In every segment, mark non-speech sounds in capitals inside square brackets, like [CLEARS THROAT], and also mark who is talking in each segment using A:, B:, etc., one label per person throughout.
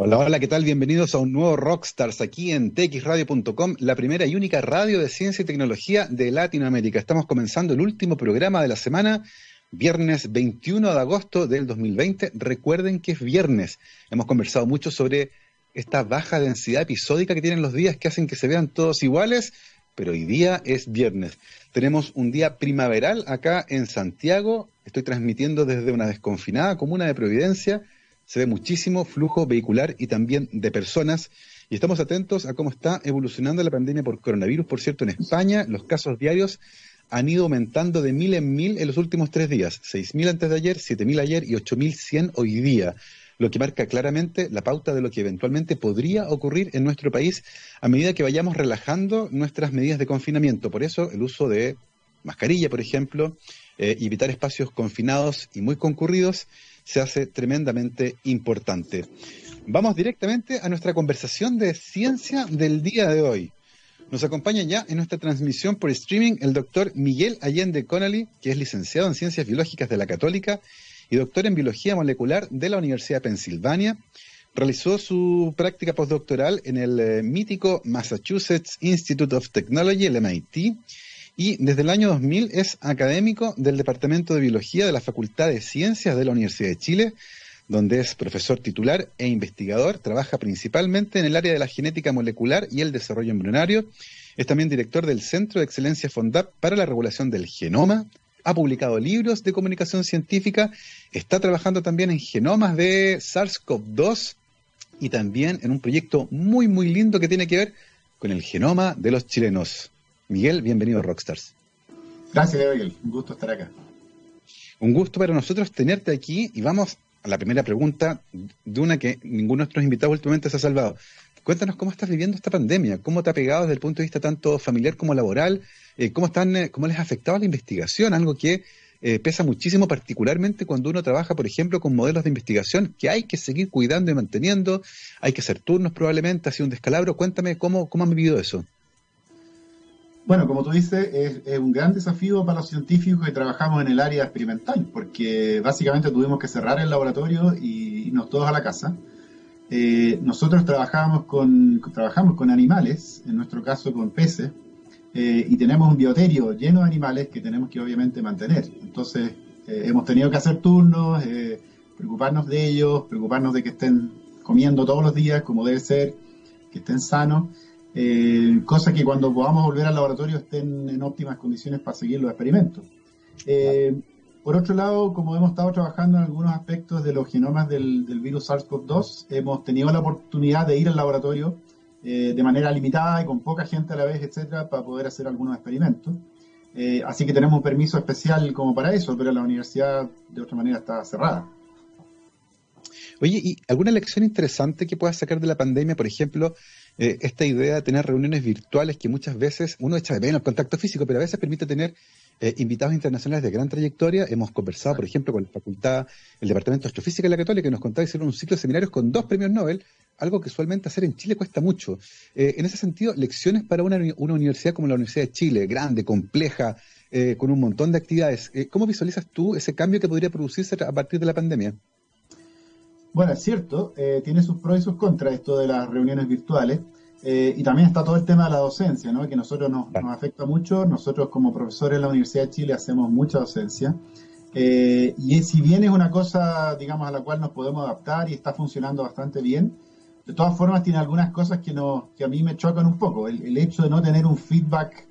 A: Hola, hola, ¿qué tal? Bienvenidos a un nuevo Rockstars aquí en txradio.com, la primera y única radio de ciencia y tecnología de Latinoamérica. Estamos comenzando el último programa de la semana, viernes 21 de agosto del 2020. Recuerden que es viernes. Hemos conversado mucho sobre esta baja densidad episódica que tienen los días que hacen que se vean todos iguales, pero hoy día es viernes. Tenemos un día primaveral acá en Santiago. Estoy transmitiendo desde una desconfinada comuna de Providencia se ve muchísimo flujo vehicular y también de personas. Y estamos atentos a cómo está evolucionando la pandemia por coronavirus. Por cierto, en España los casos diarios han ido aumentando de mil en mil en los últimos tres días. Seis mil antes de ayer, siete mil ayer y ocho mil cien hoy día. Lo que marca claramente la pauta de lo que eventualmente podría ocurrir en nuestro país a medida que vayamos relajando nuestras medidas de confinamiento. Por eso el uso de mascarilla, por ejemplo, eh, evitar espacios confinados y muy concurridos se hace tremendamente importante. Vamos directamente a nuestra conversación de ciencia del día de hoy. Nos acompaña ya en nuestra transmisión por streaming el doctor Miguel Allende Connolly, que es licenciado en Ciencias Biológicas de la Católica y doctor en Biología Molecular de la Universidad de Pensilvania. Realizó su práctica postdoctoral en el eh, mítico Massachusetts Institute of Technology, el MIT, y desde el año 2000 es académico del Departamento de Biología de la Facultad de Ciencias de la Universidad de Chile, donde es profesor titular e investigador, trabaja principalmente en el área de la genética molecular y el desarrollo embrionario. Es también director del Centro de Excelencia FONDAP para la Regulación del Genoma. Ha publicado libros de comunicación científica. Está trabajando también en genomas de SARS-CoV-2 y también en un proyecto muy, muy lindo que tiene que ver con el genoma de los chilenos. Miguel, bienvenido a Rockstars.
B: Gracias, Gabriel. Un gusto estar acá.
A: Un gusto para nosotros tenerte aquí y vamos a la primera pregunta de una que ninguno de nuestros invitados últimamente se ha salvado. Cuéntanos cómo estás viviendo esta pandemia, cómo te ha pegado desde el punto de vista tanto familiar como laboral, eh, cómo, están, eh, cómo les ha afectado la investigación, algo que eh, pesa muchísimo, particularmente cuando uno trabaja, por ejemplo, con modelos de investigación que hay que seguir cuidando y manteniendo, hay que hacer turnos probablemente, ha sido un descalabro. Cuéntame cómo, cómo han vivido eso.
B: Bueno, como tú dices, es, un gran desafío para los científicos que trabajamos en el área experimental, porque básicamente tuvimos que cerrar el laboratorio y irnos todos a la casa. Eh, nosotros trabajamos con, trabajamos con animales, en nuestro caso con peces, eh, y tenemos un bioterio lleno de animales que tenemos que obviamente mantener. Entonces, eh, hemos tenido que hacer turnos, preocuparnos de ellos, preocuparnos de que estén comiendo todos los días como debe ser, que estén sanos eh, cosa que cuando podamos volver al laboratorio estén en óptimas condiciones para seguir los experimentos. Eh, por otro lado, como hemos estado trabajando en algunos aspectos de los genomas del, virus SARS-CoV-2, hemos tenido la oportunidad de ir al laboratorio eh, de manera limitada y con poca gente a la vez, etcétera, para poder hacer algunos experimentos. así que tenemos un permiso especial como para eso, pero la universidad de otra manera está cerrada.
A: Oye, ¿y alguna lección interesante que puedas sacar de la pandemia? Por ejemplo, eh, esta idea de tener reuniones virtuales que muchas veces uno echa de menos el contacto físico, pero a veces permite tener eh, invitados internacionales de gran trayectoria. Hemos conversado, por ejemplo, con la facultad, el Departamento de Astrofísica de la Católica, que nos contaba que hicieron un ciclo de seminarios con dos premios Nobel, algo que usualmente hacer en Chile cuesta mucho. Eh, en ese sentido, lecciones para una, universidad como la Universidad de Chile, grande, compleja, con un montón de actividades. ¿Cómo visualizas tú ese cambio que podría producirse a partir de la pandemia?
B: Bueno, es cierto, eh, tiene sus pros y sus contras esto de las reuniones virtuales. Eh, y también está todo el tema de la docencia, ¿no? que nosotros nos, afecta mucho. Nosotros como profesores de la Universidad de Chile hacemos mucha docencia. Eh, y si bien es una cosa, digamos, a la cual nos podemos adaptar y está funcionando bastante bien, de todas formas tiene algunas cosas que, no, que a mí me chocan un poco. El, el hecho de no tener un feedback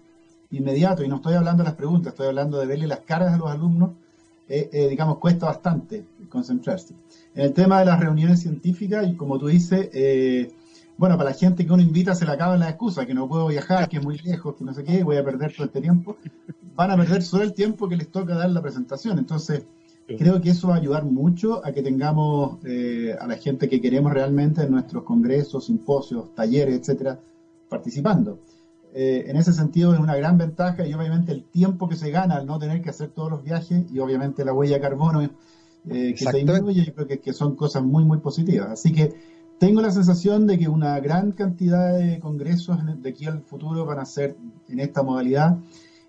B: inmediato, y no estoy hablando de las preguntas, estoy hablando de verle las caras a los alumnos, digamos, cuesta bastante concentrarse. En el tema de las reuniones científicas, y como tú dices, eh, bueno, para la gente que uno invita se le acaban las excusas, que no puedo viajar, que es muy lejos, que no sé qué, voy a perder todo este tiempo. Van a perder solo el tiempo que les toca dar la presentación. Entonces, creo que eso va a ayudar mucho a que tengamos eh, a la gente que queremos realmente en nuestros congresos, simposios, talleres, etcétera, participando. Eh, en ese sentido es una gran ventaja y obviamente el tiempo que se gana al no tener que hacer todos los viajes y obviamente la huella de carbono eh, que se disminuye, yo creo que, son cosas muy, muy positivas. Así que tengo la sensación de que una gran cantidad de congresos de aquí al futuro van a ser en esta modalidad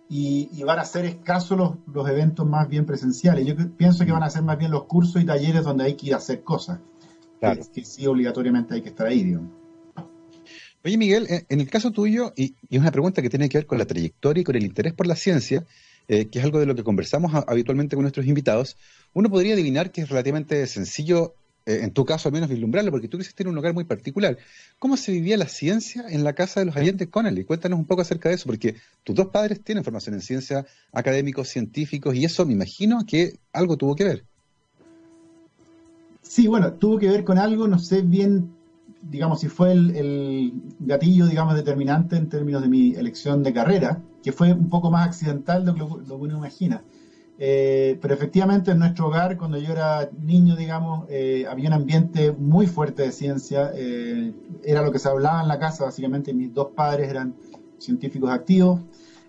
B: y, van a ser escasos los, los, eventos más bien presenciales. Yo pienso que van a ser más bien los cursos y talleres donde hay que ir a hacer cosas. que, sí obligatoriamente hay que estar ahí, digamos.
A: Oye, Miguel, en el caso tuyo, y, es una pregunta que tiene que ver con la trayectoria y con el interés por la ciencia, eh, que es algo de lo que conversamos habitualmente con nuestros invitados, uno podría adivinar que es relativamente sencillo, eh, en tu caso al menos, vislumbrarlo, porque tú creciste en un lugar muy particular. ¿Cómo se vivía la ciencia en la casa de los Allende Connelly? Cuéntanos un poco acerca de eso, porque tus dos padres tienen formación en ciencia, académicos, científicos, y eso me imagino que algo tuvo que ver.
B: Sí, bueno, tuvo que ver con algo, no sé bien, digamos, si fue el, gatillo, digamos, determinante en términos de mi elección de carrera, que fue un poco más accidental de lo, que uno imagina. Eh, pero efectivamente en nuestro hogar, cuando yo era niño, digamos, eh, había un ambiente muy fuerte de ciencia. Eh, era lo que se hablaba en la casa, básicamente. Mis dos padres eran científicos activos.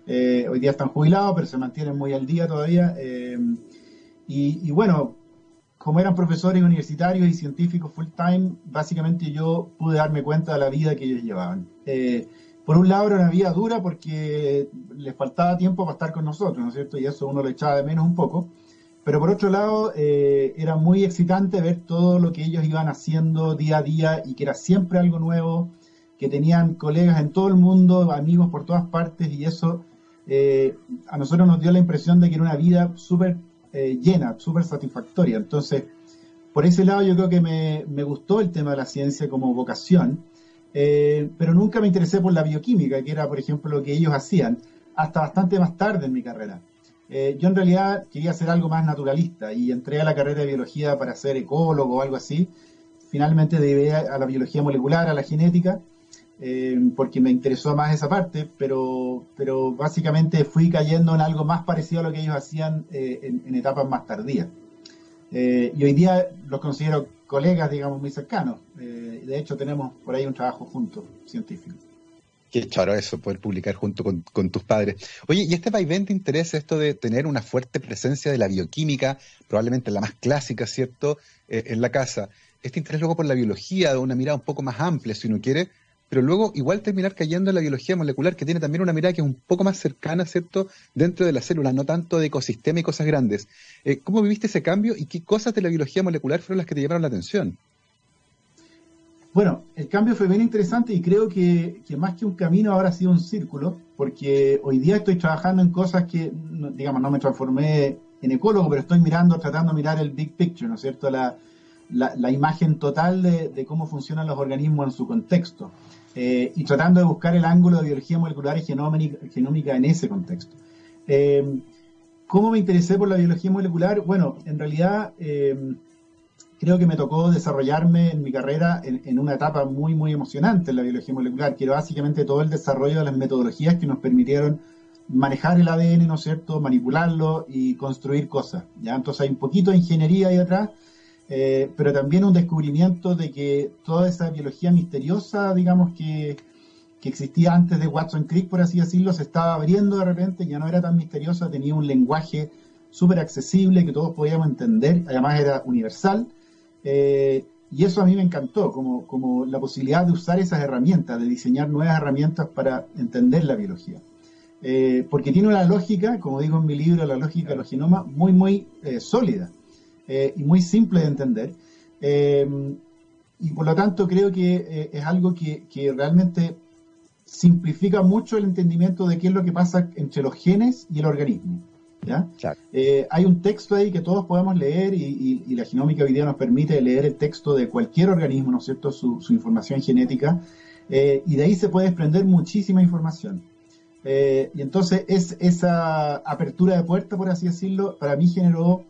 B: hoy día están jubilados, pero se mantienen muy al día todavía. Y, y, bueno, como eran profesores universitarios y científicos full time, básicamente yo pude darme cuenta de la vida que ellos llevaban. Por un lado era una vida dura porque les faltaba tiempo para estar con nosotros, ¿no es cierto? Y eso uno lo echaba de menos un poco. Pero por otro lado, eh, era muy excitante ver todo lo que ellos iban haciendo día a día y que era siempre algo nuevo, que tenían colegas en todo el mundo, amigos por todas partes y eso eh, a nosotros nos dio la impresión de que era una vida súper eh, llena, súper satisfactoria. Entonces, por ese lado yo creo que me, gustó el tema de la ciencia como vocación, eh, pero nunca me interesé por la bioquímica, que era, por ejemplo, lo que ellos hacían, hasta bastante más tarde en mi carrera. Eh, yo en realidad quería hacer algo más naturalista y entré a la carrera de biología para ser ecólogo o algo así. Finalmente debí a la biología molecular, a la genética, eh, porque me interesó más esa parte, pero, pero básicamente fui cayendo en algo más parecido a lo que ellos hacían eh, en, etapas más tardías. Eh, y hoy día los considero colegas, digamos, muy cercanos. de hecho, tenemos por ahí un trabajo juntos, científico.
A: Qué charo eso, poder publicar junto con, tus padres. Oye, ¿y este vaivén te interesa esto de tener una fuerte presencia de la bioquímica, probablemente la más clásica, ¿cierto?, en la casa. Este interés luego por la biología, de una mirada un poco más amplia, si uno quiere, pero luego igual terminar cayendo en la biología molecular, que tiene también una mirada que es un poco más cercana, ¿cierto?, dentro de la célula, no tanto de ecosistema y cosas grandes. Eh, ¿Cómo viviste ese cambio y qué cosas de la biología molecular fueron las que te llamaron la atención?
B: Bueno, el cambio fue bien interesante y creo que, más que un camino ahora ha sido un círculo, porque hoy día estoy trabajando en cosas que, digamos, no me transformé en ecólogo, pero estoy mirando, tratando de mirar el big picture, ¿no es cierto?, la, imagen total de, cómo funcionan los organismos en su contexto. Eh, y tratando de buscar el ángulo de biología molecular y genómica, en ese contexto. Eh, ¿Cómo me interesé por la biología molecular? Bueno, en realidad eh, creo que me tocó desarrollarme en mi carrera en, una etapa muy, muy emocionante en la biología molecular, que era básicamente todo el desarrollo de las metodologías que nos permitieron manejar el ADN, ¿no es cierto?, manipularlo y construir cosas. ¿ya? Entonces hay un poquito de ingeniería ahí atrás, eh, pero también un descubrimiento de que toda esa biología misteriosa, digamos, que, existía antes de Watson Crick, por así decirlo, se estaba abriendo de repente, ya no era tan misteriosa, tenía un lenguaje súper accesible que todos podíamos entender, además era universal, eh, y eso a mí me encantó, como, como la posibilidad de usar esas herramientas, de diseñar nuevas herramientas para entender la biología. Eh, porque tiene una lógica, como digo en mi libro, la lógica de los genomas, muy, muy sólida. Eh, y muy simple de entender. Eh, y por lo tanto creo que eh, es algo que, realmente simplifica mucho el entendimiento de qué es lo que pasa entre los genes y el organismo. ¿ya? hay un texto ahí que todos podemos leer y, la genómica hoy día nos permite leer el texto de cualquier organismo, ¿no es cierto?, su, información genética, y de ahí se puede desprender muchísima información. y entonces es, esa apertura de puerta, por así decirlo, para mí generó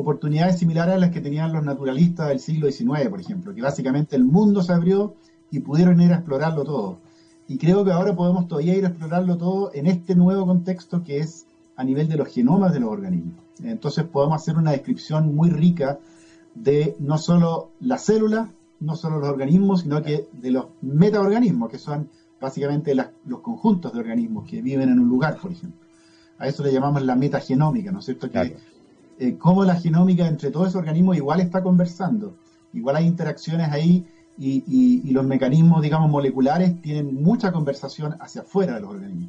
B: oportunidades similares a las que tenían los naturalistas del siglo XIX, por ejemplo, que básicamente el mundo se abrió y pudieron ir a explorarlo todo. Y creo que ahora podemos todavía ir a explorarlo todo en este nuevo contexto que es a nivel de los genomas de los organismos. Entonces podemos hacer una descripción muy rica de no solo las células, no solo los organismos, sino que de los metaorganismos, que son básicamente los conjuntos de organismos que viven en un lugar, por ejemplo. A eso le llamamos la metagenómica, ¿no es cierto? Eh, cómo la genómica entre todos esos organismos igual está conversando. Igual hay interacciones ahí y, los mecanismos, digamos, moleculares tienen mucha conversación hacia afuera de los organismos.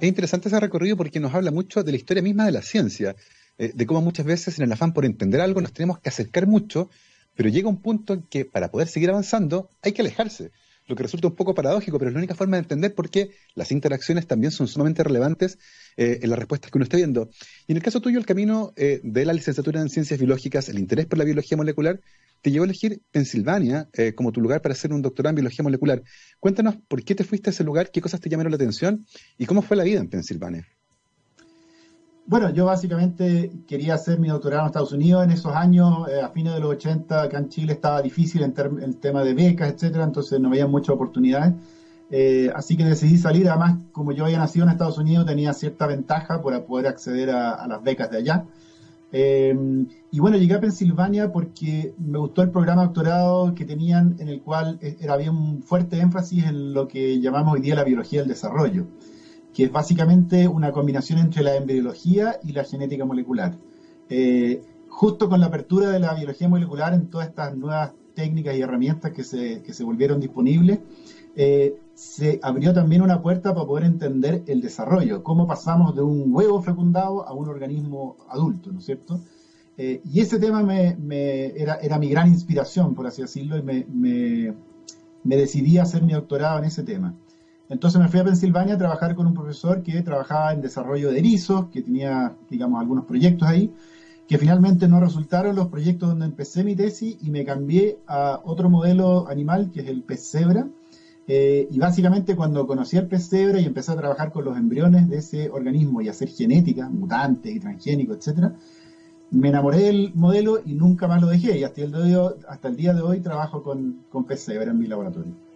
A: Es interesante ese recorrido porque nos habla mucho de la historia misma de la ciencia, eh, de cómo muchas veces en el afán por entender algo nos tenemos que acercar mucho, Pero llega un punto en que para poder seguir avanzando hay que alejarse, lo que resulta un poco paradójico, pero es la única forma de entender por qué las interacciones también son sumamente relevantes eh, en las respuestas que uno está viendo. Y en el caso tuyo, el camino eh, de la licenciatura en ciencias biológicas, el interés por la biología molecular, te llevó a elegir Pensilvania eh, como tu lugar para hacer un doctorado en biología molecular. Cuéntanos por qué te fuiste a ese lugar, qué cosas te llamaron la atención y cómo fue la vida en Pensilvania.
B: Bueno, yo básicamente quería hacer mi doctorado en Estados Unidos en esos años, eh, a fines de los 80, acá en Chile estaba difícil en el tema de becas, etcétera, entonces no había muchas oportunidades. Eh, así que decidí salir, además, como yo había nacido en Estados Unidos, tenía cierta ventaja para poder acceder a, las becas de allá. Eh, y bueno, llegué a Pensilvania porque me gustó el programa doctorado que tenían, en el cual era, había un fuerte énfasis en lo que llamamos hoy día la biología del desarrollo que es básicamente una combinación entre la embriología y la genética molecular. Eh, justo con la apertura de la biología molecular en todas estas nuevas técnicas y herramientas que se, que se volvieron disponibles, eh, se abrió también una puerta para poder entender el desarrollo, cómo pasamos de un huevo fecundado a un organismo adulto, ¿no es cierto? Eh, y ese tema me, era, era, mi gran inspiración, por así decirlo, y me, me decidí a hacer mi doctorado en ese tema. Entonces me fui a Pensilvania a trabajar con un profesor que trabajaba en desarrollo de erizos, que tenía, digamos, algunos proyectos ahí, que finalmente no resultaron los proyectos donde empecé mi tesis y me cambié a otro modelo animal, que es el pez cebra. Eh, y básicamente cuando conocí al pez cebra y empecé a trabajar con los embriones de ese organismo y hacer genética, mutante y transgénico, etcétera, me enamoré del modelo y nunca más lo dejé. Y hasta el día de hoy, hasta el día de hoy trabajo con, con pez cebra en mi laboratorio.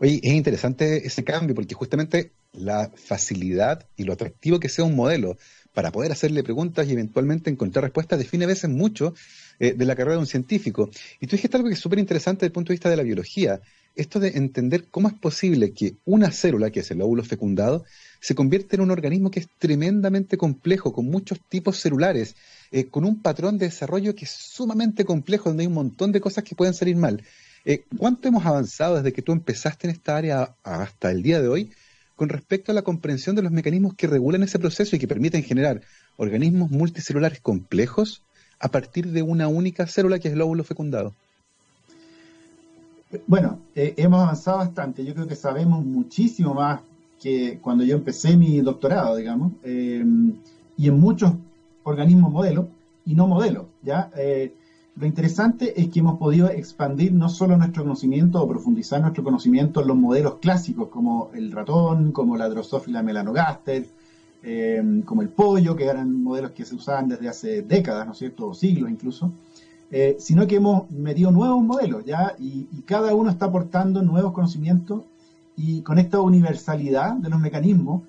A: Oye, es interesante ese cambio porque justamente la facilidad y lo atractivo que sea un modelo para poder hacerle preguntas y eventualmente encontrar respuestas define a veces mucho eh, de la carrera de un científico. Y tú dijiste algo que es súper interesante desde el punto de vista de la biología, esto de entender cómo es posible que una célula, que es el óvulo fecundado, se convierta en un organismo que es tremendamente complejo, con muchos tipos celulares, eh, con un patrón de desarrollo que es sumamente complejo, donde hay un montón de cosas que pueden salir mal. Eh, ¿Cuánto hemos avanzado desde que tú empezaste en esta área hasta el día de hoy con respecto a la comprensión de los mecanismos que regulan ese proceso y que permiten generar organismos multicelulares complejos a partir de una única célula que es el óvulo fecundado?
B: Bueno, eh, hemos avanzado bastante. Yo creo que sabemos muchísimo más que cuando yo empecé mi doctorado, digamos, eh, y en muchos organismos modelos y no modelos, ¿ya? Lo interesante es que hemos podido expandir no solo nuestro conocimiento o profundizar nuestro conocimiento en los modelos clásicos como el ratón, como la Drosophila melanogaster, eh, como el pollo, que eran modelos que se usaban desde hace décadas, ¿no es cierto?, o siglos incluso, eh, sino que hemos metido nuevos modelos, ¿ya? Y, y, cada uno está aportando nuevos conocimientos y con esta universalidad de los mecanismos,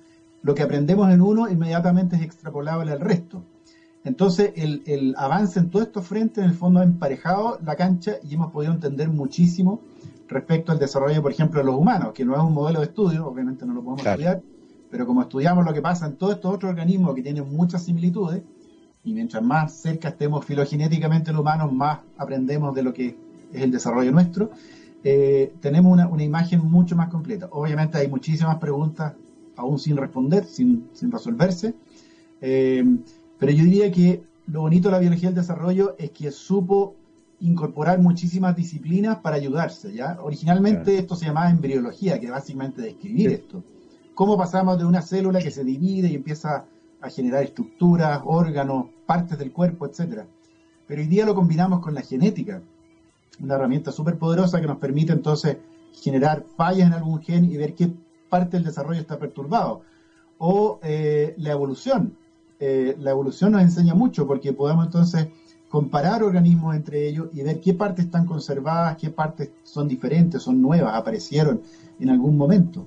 B: lo que aprendemos en uno inmediatamente es extrapolable al resto. Entonces, el, avance en todos estos frentes, en el fondo, ha emparejado la cancha y hemos podido entender muchísimo respecto al desarrollo, por ejemplo, de los humanos, que no es un modelo de estudio, obviamente no lo podemos estudiar, pero como estudiamos lo que pasa en todos estos otros organismos que tienen muchas similitudes, y mientras más cerca estemos filogenéticamente los humanos, más aprendemos de lo que es el desarrollo nuestro, eh, tenemos una, imagen mucho más completa. Obviamente hay muchísimas preguntas aún sin responder, sin, sin resolverse. Eh, pero yo diría que lo bonito de la biología del desarrollo es que supo incorporar muchísimas disciplinas para ayudarse, ¿ya? Originalmente esto se llamaba embriología, que básicamente describir esto. Cómo pasamos de una célula que se divide y empieza a generar estructuras, órganos, partes del cuerpo, etcétera. Pero hoy día lo combinamos con la genética, una herramienta súper poderosa que nos permite entonces generar fallas en algún gen y ver qué parte del desarrollo está perturbado. O eh, la evolución, eh, la evolución nos enseña mucho porque podemos entonces comparar organismos entre ellos y ver qué partes están conservadas, qué partes son diferentes, son nuevas, aparecieron en algún momento.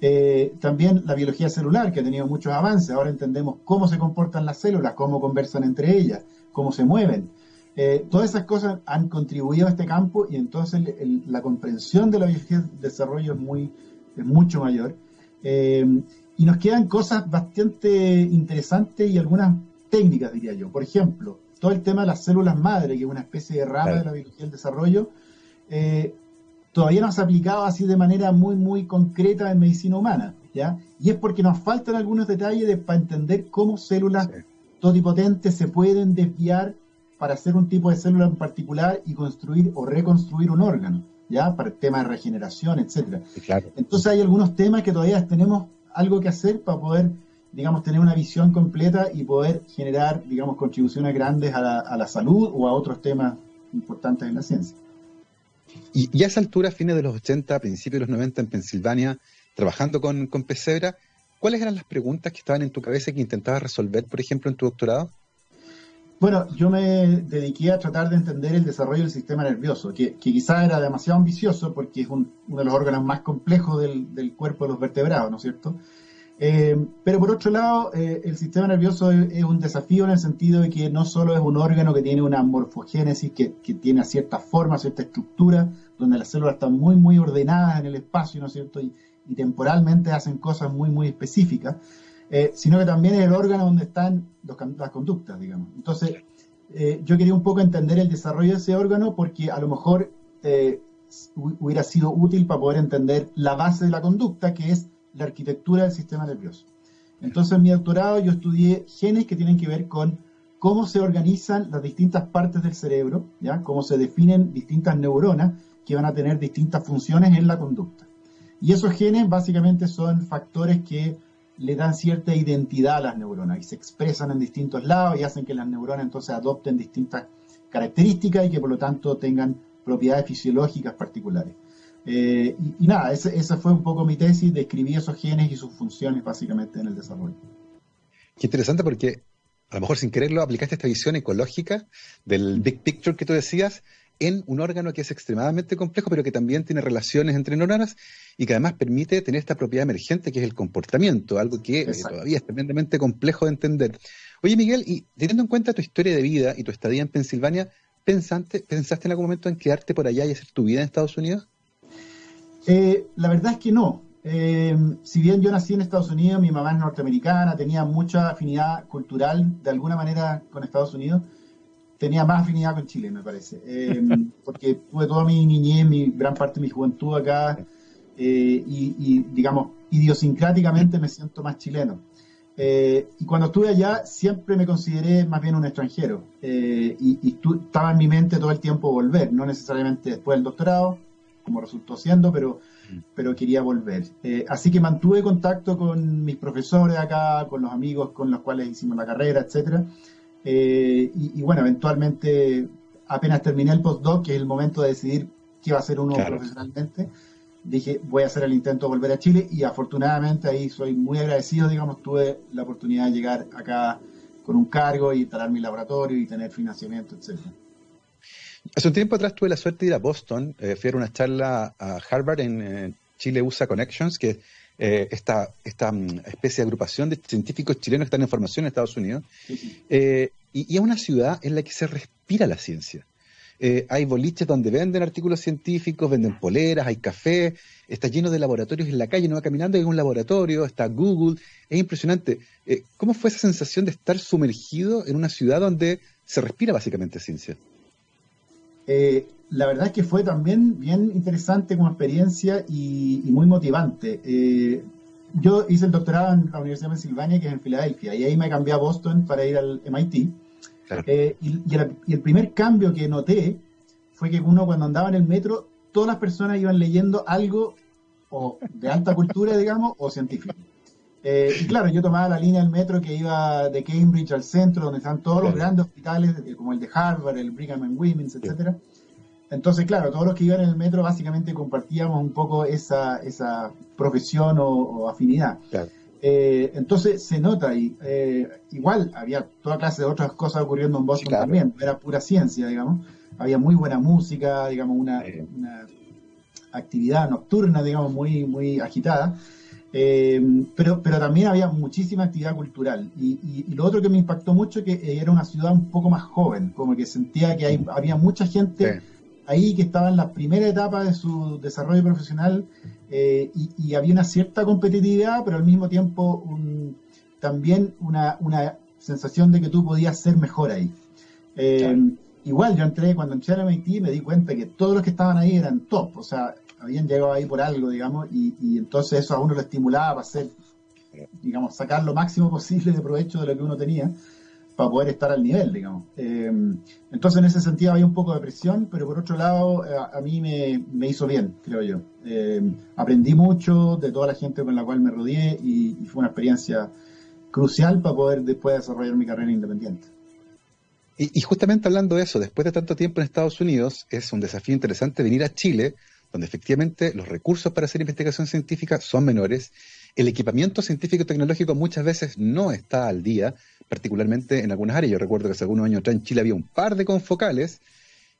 B: Eh, también la biología celular, que ha tenido muchos avances. Ahora entendemos cómo se comportan las células, cómo conversan entre ellas, cómo se mueven. Eh, todas esas cosas han contribuido a este campo y entonces la comprensión de la biología del desarrollo es, muy, es mucho mayor. Y nos quedan cosas bastante interesantes y algunas técnicas, diría yo. Por ejemplo, todo el tema de las células madre, que es una especie de rama de la biología del desarrollo, eh, todavía no se ha aplicado así de manera muy, muy concreta en medicina humana. ¿ya? Y es porque nos faltan algunos detalles para entender cómo células totipotentes se pueden desviar para hacer un tipo de célula en particular y construir o reconstruir un órgano, ¿ya? Para el tema de regeneración, etcétera. Entonces hay algunos temas que todavía tenemos algo que hacer para poder, digamos, tener una visión completa y poder generar, digamos, contribuciones grandes a la, a la salud o a otros temas importantes en la ciencia.
A: Y, a esa altura, fines de los 80, principios de los 90 en Pensilvania, trabajando con, con Pesebra, ¿cuáles eran las preguntas que estaban en tu cabeza que intentabas resolver, por ejemplo, en tu doctorado?
B: Bueno, yo me dediqué a tratar de entender el desarrollo del sistema nervioso, que, que quizás era demasiado ambicioso porque es uno de los órganos más complejos del, cuerpo de los vertebrados, ¿no es cierto? Eh, pero por otro lado, eh, el sistema nervioso es, un desafío en el sentido de que no solo es un órgano que tiene una morfogénesis, que, que tiene cierta forma, cierta estructura, donde las células están muy, muy ordenadas en el espacio, ¿no es cierto? Y, y temporalmente hacen cosas muy, muy específicas, eh, sino que también es el órgano donde están las conductas, digamos. Entonces, eh, yo quería un poco entender el desarrollo de ese órgano porque a lo mejor eh, hubiera sido útil para poder entender la base de la conducta, que es la arquitectura del sistema nervioso. Entonces, en mi doctorado yo estudié genes que tienen que ver con cómo se organizan las distintas partes del cerebro, ¿ya? cómo se definen distintas neuronas que van a tener distintas funciones en la conducta. Y esos genes básicamente son factores que le dan cierta identidad a las neuronas y se expresan en distintos lados y hacen que las neuronas entonces adopten distintas características y que por lo tanto tengan propiedades fisiológicas particulares. Eh, y, nada, esa fue un poco mi tesis, describí esos genes y sus funciones básicamente en el desarrollo.
A: Qué interesante porque a lo mejor sin quererlo aplicaste esta visión ecológica del big picture que tú decías en un órgano que es extremadamente complejo, pero que también tiene relaciones entre neuronas y que además permite tener esta propiedad emergente que es el comportamiento, algo que eh, todavía es tremendamente complejo de entender. Oye, Miguel, y teniendo en cuenta tu historia de vida y tu estadía en Pensilvania, ¿pensaste, ¿pensaste en algún momento en quedarte por allá y hacer tu vida en Estados Unidos?
B: Eh, la verdad es que no. Eh, si bien yo nací en Estados Unidos, mi mamá es norteamericana, tenía mucha afinidad cultural de alguna manera con Estados Unidos, tenía más afinidad con Chile, me parece. Eh, [LAUGHS] porque tuve toda mi niñez, mi gran parte de mi juventud acá, eh, y, digamos, idiosincráticamente me siento más chileno. Eh, y cuando estuve allá, siempre me consideré más bien un extranjero. y, y estaba en mi mente todo el tiempo volver, no necesariamente después del doctorado, como resultó siendo, pero, pero quería volver. así que mantuve contacto con mis profesores acá, con los amigos con los cuales hicimos la carrera, etcétera. Eh, y, bueno, eventualmente, apenas terminé el postdoc, que es el momento de decidir qué va a hacer uno profesionalmente, dije, voy a hacer el intento de volver a Chile y afortunadamente ahí soy muy agradecido, digamos, tuve la oportunidad de llegar acá con un cargo y instalar mi laboratorio y tener financiamiento, etcétera.
A: Hace un tiempo atrás tuve la suerte de ir a Boston, eh, fui a una charla a Harvard en Chile USA Connections, que eh, esta, esta mm, especie de agrupación de científicos chilenos que están en formación en Estados Unidos, eh, y, es una ciudad en la que se respira la ciencia. Eh, hay boliches donde venden artículos científicos, venden poleras, hay café, está lleno de laboratorios en la calle, no va caminando, hay un laboratorio, está Google, es impresionante. ¿Cómo fue esa sensación de estar sumergido en una ciudad donde se respira básicamente ciencia?
B: La verdad es que fue también bien interesante como experiencia y, muy motivante. Eh, yo hice el doctorado en la Universidad de Pensilvania, que es en Filadelfia, y ahí me cambié a Boston para ir al MIT. Eh, y, el, primer cambio que noté fue que uno cuando andaba en el metro, todas las personas iban leyendo algo o de alta cultura, [LAUGHS] digamos, o científico. Eh, y claro, yo tomaba la línea del metro que iba de Cambridge al centro, donde están todos los grandes hospitales, como el de Harvard, el Brigham and Women's, etcétera. Entonces, claro, todos los que iban en el metro básicamente compartíamos un poco esa, esa profesión o, afinidad. Eh, entonces se nota y eh, igual había toda clase de otras cosas ocurriendo en Boston también, era pura ciencia, digamos. Había muy buena música, digamos, una, actividad nocturna, digamos, muy, muy agitada. Eh, pero, pero también había muchísima actividad cultural. Y, lo otro que me impactó mucho que era una ciudad un poco más joven, como que sentía que hay, había mucha gente ahí que estaba en la primera etapa de su desarrollo profesional eh, y, había una cierta competitividad, pero al mismo tiempo también una, sensación de que tú podías ser mejor ahí. Eh, igual yo entré, cuando entré a MIT me di cuenta que todos los que estaban ahí eran top, o sea, habían llegado ahí por algo, digamos, y, y entonces eso a uno lo estimulaba para hacer, digamos, sacar lo máximo [LAUGHS] posible de provecho de lo que uno tenía. para poder estar al nivel, digamos. Eh, entonces, en ese sentido había un poco de presión, pero por otro lado, eh, a, mí me, hizo bien, creo yo. Eh, aprendí mucho de toda la gente con la cual me rodeé y, fue una experiencia crucial para poder después desarrollar mi carrera independiente.
A: Y, y, justamente hablando de eso, después de tanto tiempo en Estados Unidos, es un desafío interesante venir a Chile, donde efectivamente los recursos para hacer investigación científica son menores, el equipamiento científico y tecnológico muchas veces no está al día, particularmente en algunas áreas. Yo recuerdo que hace algunos años atrás en Chile había un par de confocales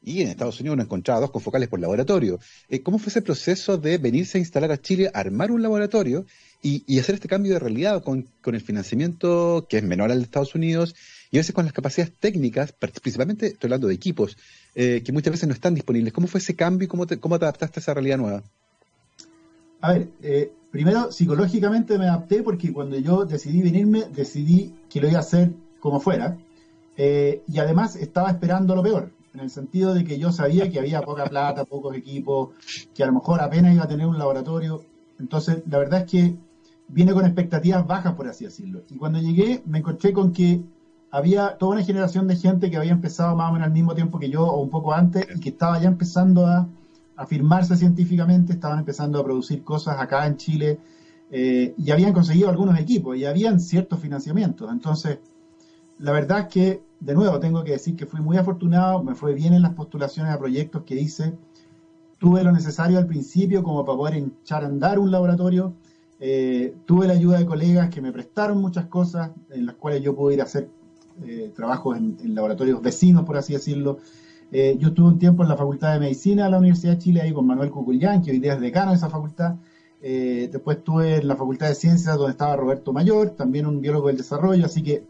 A: y en Estados Unidos uno encontraba dos confocales por laboratorio. Eh, ¿Cómo fue ese proceso de venirse a instalar a Chile, armar un laboratorio y, hacer este cambio de realidad con, el financiamiento que es menor al de Estados Unidos y a veces con las capacidades técnicas, principalmente estoy hablando de equipos, eh, que muchas veces no están disponibles? ¿Cómo fue ese cambio y cómo te, cómo te adaptaste a esa realidad nueva?
B: A ver, eh, primero psicológicamente me adapté porque cuando yo decidí venirme, decidí que lo iba a hacer como fuera. Eh, y además estaba esperando lo peor, en el sentido de que yo sabía que había poca plata, pocos equipos, que a lo mejor apenas iba a tener un laboratorio. Entonces, la verdad es que vine con expectativas bajas, por así decirlo. Y cuando llegué, me encontré con que había toda una generación de gente que había empezado más o menos al mismo tiempo que yo, o un poco antes, y que estaba ya empezando a afirmarse científicamente, estaban empezando a producir cosas acá en Chile eh, y habían conseguido algunos equipos y habían ciertos financiamientos. Entonces, la verdad es que, de nuevo, tengo que decir que fui muy afortunado, me fue bien en las postulaciones a proyectos que hice, tuve lo necesario al principio como para poder echar a andar un laboratorio, eh, tuve la ayuda de colegas que me prestaron muchas cosas en las cuales yo pude ir a hacer eh, en laboratorios vecinos, por así decirlo, eh, yo estuve un tiempo en la Facultad de Medicina de la Universidad de Chile, ahí con Manuel Cucullán, que hoy día es decano de esa facultad. Eh, después estuve en la Facultad de Ciencias, donde estaba Roberto Mayor, también un biólogo del desarrollo. Así que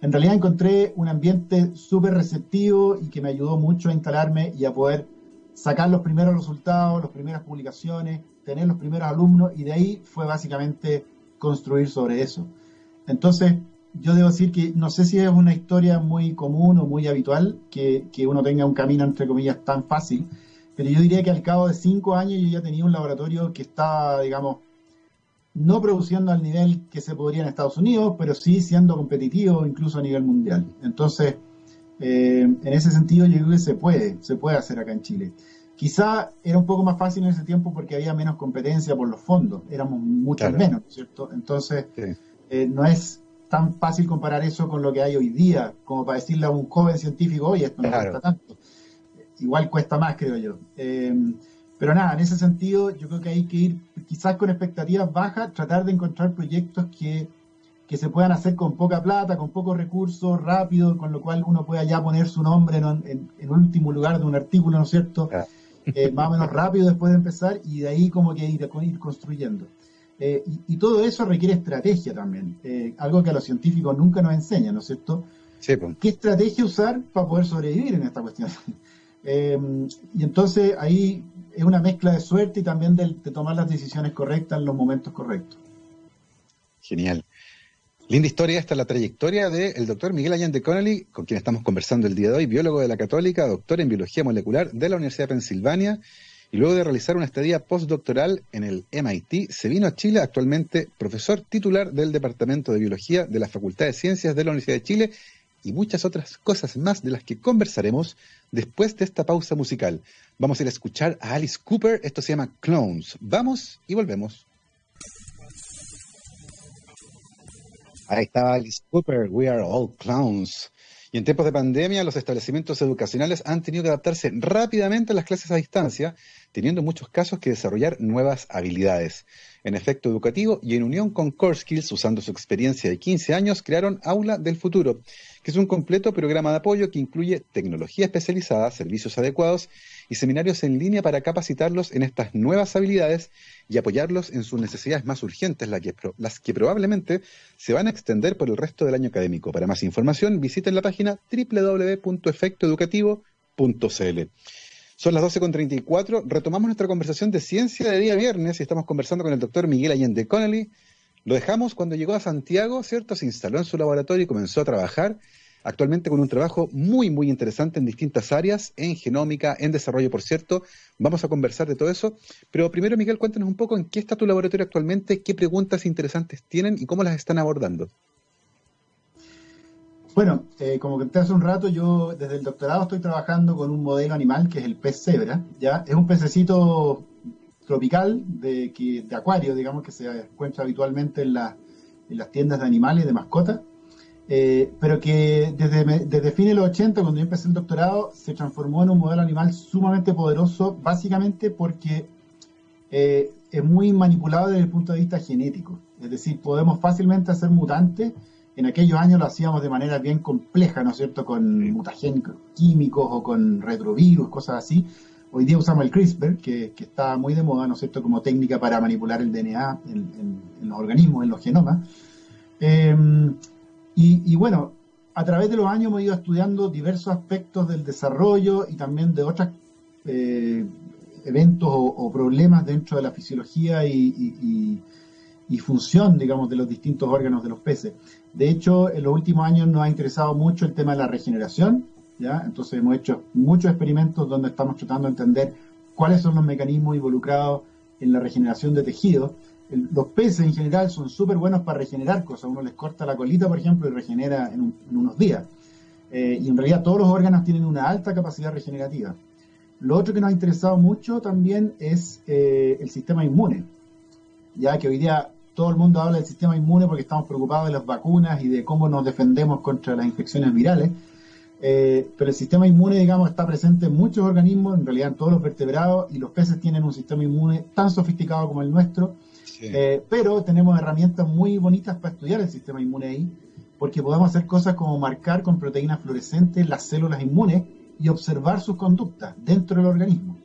B: en realidad encontré un ambiente súper receptivo y que me ayudó mucho a instalarme y a poder sacar los primeros resultados, las primeras publicaciones, tener los primeros alumnos y de ahí fue básicamente construir sobre eso. Entonces, yo debo decir que no sé si es una historia muy común o muy habitual que, uno tenga un camino, entre comillas, tan fácil, pero yo diría que al cabo de cinco años yo ya tenía un laboratorio que estaba, digamos, no produciendo al nivel que se podría en Estados Unidos, pero sí siendo competitivo incluso a nivel mundial. Entonces, eh, en ese sentido yo creo que se puede, se puede hacer acá en Chile. Quizá era un poco más fácil en ese tiempo porque había menos competencia por los fondos, éramos muchos menos, ¿cierto? Entonces, eh, no es tan fácil comparar eso con lo que hay hoy día, como para decirle a un joven científico, oye, esto no cuesta tanto. Igual cuesta más, creo yo. Eh, pero nada, en ese sentido, yo creo que hay que ir quizás con expectativas bajas, tratar de encontrar proyectos que, se puedan hacer con poca plata, con pocos recursos, rápido, con lo cual uno pueda ya poner su nombre en, en, último lugar de un artículo, ¿no es cierto? Eh, más o menos rápido después de empezar y de ahí como que ir, ir construyendo. Eh, y, todo eso requiere estrategia también, eh, algo que a los científicos nunca nos enseñan, ¿no es cierto? Sí, pues. ¿Qué estrategia usar para poder sobrevivir en esta cuestión? [LAUGHS] Eh, y entonces ahí es una mezcla de suerte y también de, tomar las decisiones correctas en los momentos correctos.
A: Genial. Linda historia, esta es la trayectoria del doctor Miguel Allende Connolly, con quien estamos conversando el día de hoy, biólogo de la Católica, doctor en biología molecular de la Universidad de Pensilvania y luego de realizar una estadía postdoctoral en el MIT, se vino a Chile actualmente profesor titular del Departamento de Biología de la Facultad de Ciencias de la Universidad de Chile y muchas otras cosas más de las que conversaremos después de esta pausa musical. Vamos a ir a escuchar a Alice Cooper, esto se llama Clones. Vamos y volvemos. Ahí está Alice Cooper, We Are All Clowns. Y en tiempos de pandemia, los establecimientos educacionales han tenido que adaptarse rápidamente a las clases a distancia, teniendo en muchos casos que desarrollar nuevas habilidades. En efecto educativo y en unión con Core Skills, usando su experiencia de 15 años, crearon Aula del Futuro, es un completo programa de apoyo que incluye tecnología especializada, servicios adecuados y seminarios en línea para capacitarlos en estas nuevas habilidades y apoyarlos en sus necesidades más urgentes, las que, las que probablemente se van a extender por el resto del año académico. Para más información, visiten la página www.efectoeducativo.cl. Son las 12.34, retomamos nuestra conversación de ciencia de día viernes y estamos conversando con el doctor Miguel Allende Connolly. Lo dejamos cuando llegó a Santiago, ¿cierto? Se instaló en su laboratorio y comenzó a trabajar actualmente con un trabajo muy, muy interesante en distintas áreas, en genómica, en desarrollo, por cierto. Vamos a conversar de todo eso. Pero primero, Miguel, cuéntanos un poco en qué está tu laboratorio actualmente, qué preguntas interesantes tienen y cómo las están abordando.
B: Bueno, eh, como conté hace un rato, yo desde el doctorado estoy trabajando con un modelo animal que es el pez cebra. ¿ya? Es un pececito tropical de, de acuario, digamos, que se encuentra habitualmente en, en las tiendas de animales de mascotas. Eh, pero que desde, desde fines de los 80, cuando yo empecé el doctorado, se transformó en un modelo animal sumamente poderoso, básicamente porque eh, es muy manipulado desde el punto de vista genético. Es decir, podemos fácilmente hacer mutantes. En aquellos años lo hacíamos de manera bien compleja, ¿no es cierto?, con mutagénicos químicos o con retrovirus, cosas así. Hoy día usamos el CRISPR, que, está muy de moda, ¿no es cierto?, como técnica para manipular el DNA en, los organismos, en los genomas. Eh, y, bueno, a través de los años hemos ido estudiando diversos aspectos del desarrollo y también de otros eh, eventos o, problemas dentro de la fisiología y, función, digamos, de los distintos órganos de los peces. De hecho, en los últimos años nos ha interesado mucho el tema de la regeneración, ¿ya? Entonces hemos hecho muchos experimentos donde estamos tratando de entender cuáles son los mecanismos involucrados en la regeneración de tejidos los peces en general son súper buenos para regenerar cosas. Uno les corta la colita, por ejemplo, y regenera en, unos días. Eh, y en realidad todos los órganos tienen una alta capacidad regenerativa. Lo otro que nos ha interesado mucho también es eh, el sistema inmune. Ya que hoy día todo el mundo habla del sistema inmune porque estamos preocupados de las vacunas y de cómo nos defendemos contra las infecciones virales. Eh, pero el sistema inmune, digamos, está presente en muchos organismos, en realidad en todos los vertebrados, y los peces tienen un sistema inmune tan sofisticado como el nuestro, eh, pero tenemos herramientas muy bonitas para estudiar el sistema inmune ahí, porque podemos hacer cosas como marcar con proteínas fluorescentes las células inmunes y observar sus conductas dentro del organismo.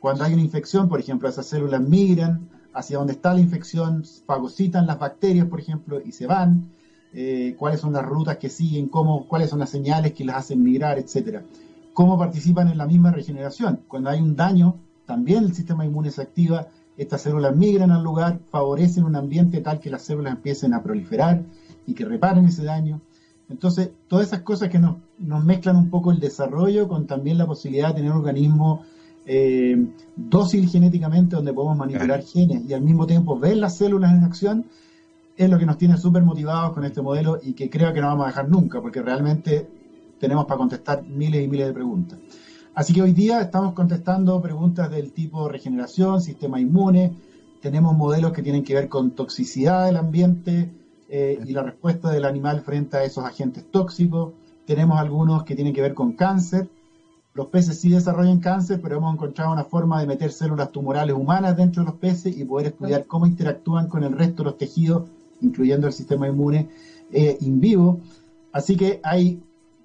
B: Cuando hay una infección, por ejemplo, esas células migran hacia donde está la infección, fagocitan las bacterias, por ejemplo, y se van. Eh, cuáles son las rutas que siguen, cómo, cuáles son las señales que las hacen migrar, etcétera. Cómo participan en la misma regeneración. Cuando hay un daño, también el sistema inmune se activa estas células migran al lugar, favorecen un ambiente tal que las células empiecen a proliferar y que reparen ese daño. Entonces, todas esas cosas que nos, mezclan un poco el desarrollo con también la posibilidad de tener un organismo eh, dócil genéticamente donde podemos manipular genes y al mismo tiempo ver las células en acción, es lo que nos tiene súper motivados con este modelo y que creo que no vamos a dejar nunca, porque realmente tenemos para contestar miles y miles de preguntas. Así que hoy día estamos contestando preguntas del tipo regeneración, sistema inmune, tenemos modelos que tienen que ver con toxicidad del ambiente eh, y la respuesta del animal frente a esos agentes tóxicos, tenemos algunos que tienen que ver con cáncer, los peces sí desarrollan cáncer, pero hemos encontrado una forma de meter células tumorales humanas dentro de los peces y poder estudiar cómo interactúan con el resto de los tejidos, incluyendo el sistema inmune eh, in vivo. Así que hay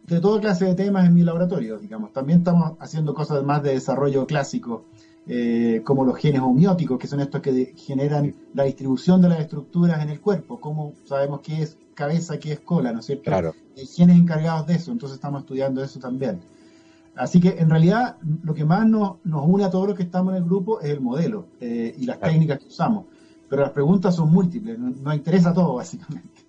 B: de toda clase de temas en mi laboratorio, digamos. También estamos haciendo cosas más de desarrollo clásico, eh, como los genes homióticos, que son estos que generan la distribución de las estructuras en el cuerpo, como sabemos qué es cabeza, qué es cola, ¿no es cierto?
A: Claro.
B: Hay genes encargados de eso, entonces estamos estudiando eso también. Así que en realidad lo que más nos, une a todos los que estamos en el grupo es el modelo eh, y las técnicas que usamos. Pero las preguntas son múltiples, nos interesa todo básicamente.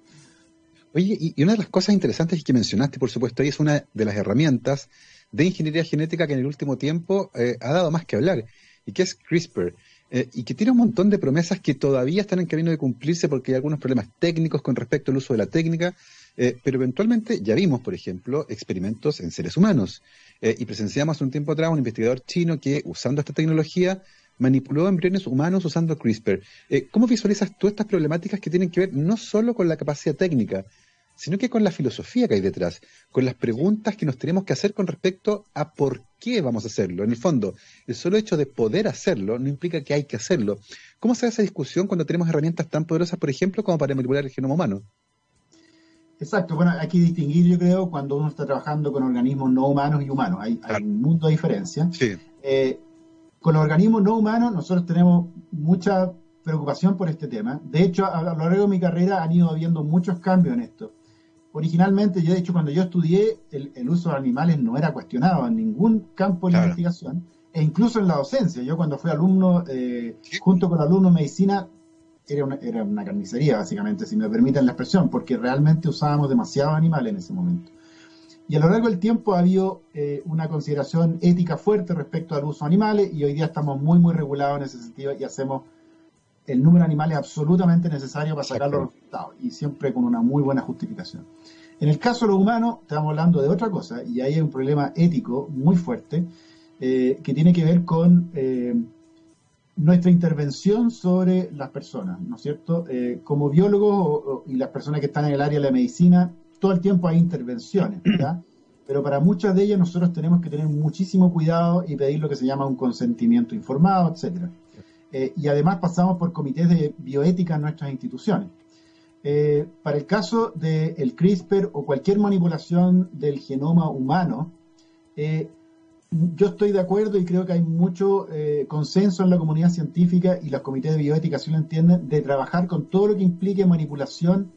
A: Oye, y, una de las cosas interesantes que mencionaste, por supuesto, ahí es una de las herramientas de ingeniería genética que en el último tiempo eh, ha dado más que hablar, y que es CRISPR, eh, y que tiene un montón de promesas que todavía están en camino de cumplirse porque hay algunos problemas técnicos con respecto al uso de la técnica, eh, pero eventualmente ya vimos, por ejemplo, experimentos en seres humanos, y presenciamos un tiempo atrás un investigador chino que, usando esta tecnología, manipuló embriones humanos usando CRISPR. ¿Cómo visualizas tú estas problemáticas que tienen que ver no solo con la capacidad técnica, sino que con la filosofía que hay detrás, con las preguntas que nos tenemos que hacer con respecto a por qué vamos a hacerlo. En el fondo, el solo hecho de poder hacerlo no implica que hay que hacerlo. ¿Cómo se hace esa discusión cuando tenemos herramientas tan poderosas, por ejemplo, como para manipular el genoma humano?
B: Exacto, bueno, hay que distinguir, yo creo, cuando uno está trabajando con organismos no humanos y humanos. Hay, un mundo de diferencia. Eh, con los organismos no humanos, nosotros tenemos mucha preocupación por este tema. De hecho, a lo largo de mi carrera han ido habiendo muchos cambios en esto originalmente, yo de hecho cuando yo estudié, el, uso de animales no era cuestionado en ningún campo de la investigación, e incluso en la docencia. Yo cuando fui alumno, eh, junto con alumnos de medicina, era una, era una carnicería básicamente, si me permiten la expresión, porque realmente usábamos demasiados animales en ese momento. Y a lo largo del tiempo ha habido eh, una consideración ética fuerte respecto al uso de animales y hoy día estamos muy, muy regulados en ese sentido y hacemos el número de animales absolutamente necesario para sacar los resultados y siempre con una muy buena justificación. En el caso de los humanos, estamos hablando de otra cosa, y ahí hay un problema ético muy fuerte, eh, que tiene que ver con eh, nuestra intervención sobre las personas, ¿no es cierto? Eh, como biólogos y las personas que están en el área de la medicina, todo el tiempo hay intervenciones, ¿verdad? [CLEARS THROAT] Pero para muchas de ellas nosotros tenemos que tener muchísimo cuidado y pedir lo que se llama un consentimiento informado, etcétera. Y además pasamos por comités de bioética en nuestras instituciones. Eh, para el caso del CRISPR o cualquier manipulación del genoma humano, eh, yo estoy de acuerdo y creo que hay mucho eh, consenso en la comunidad científica y los comités de bioética, si lo entienden, de trabajar con todo lo que implique manipulación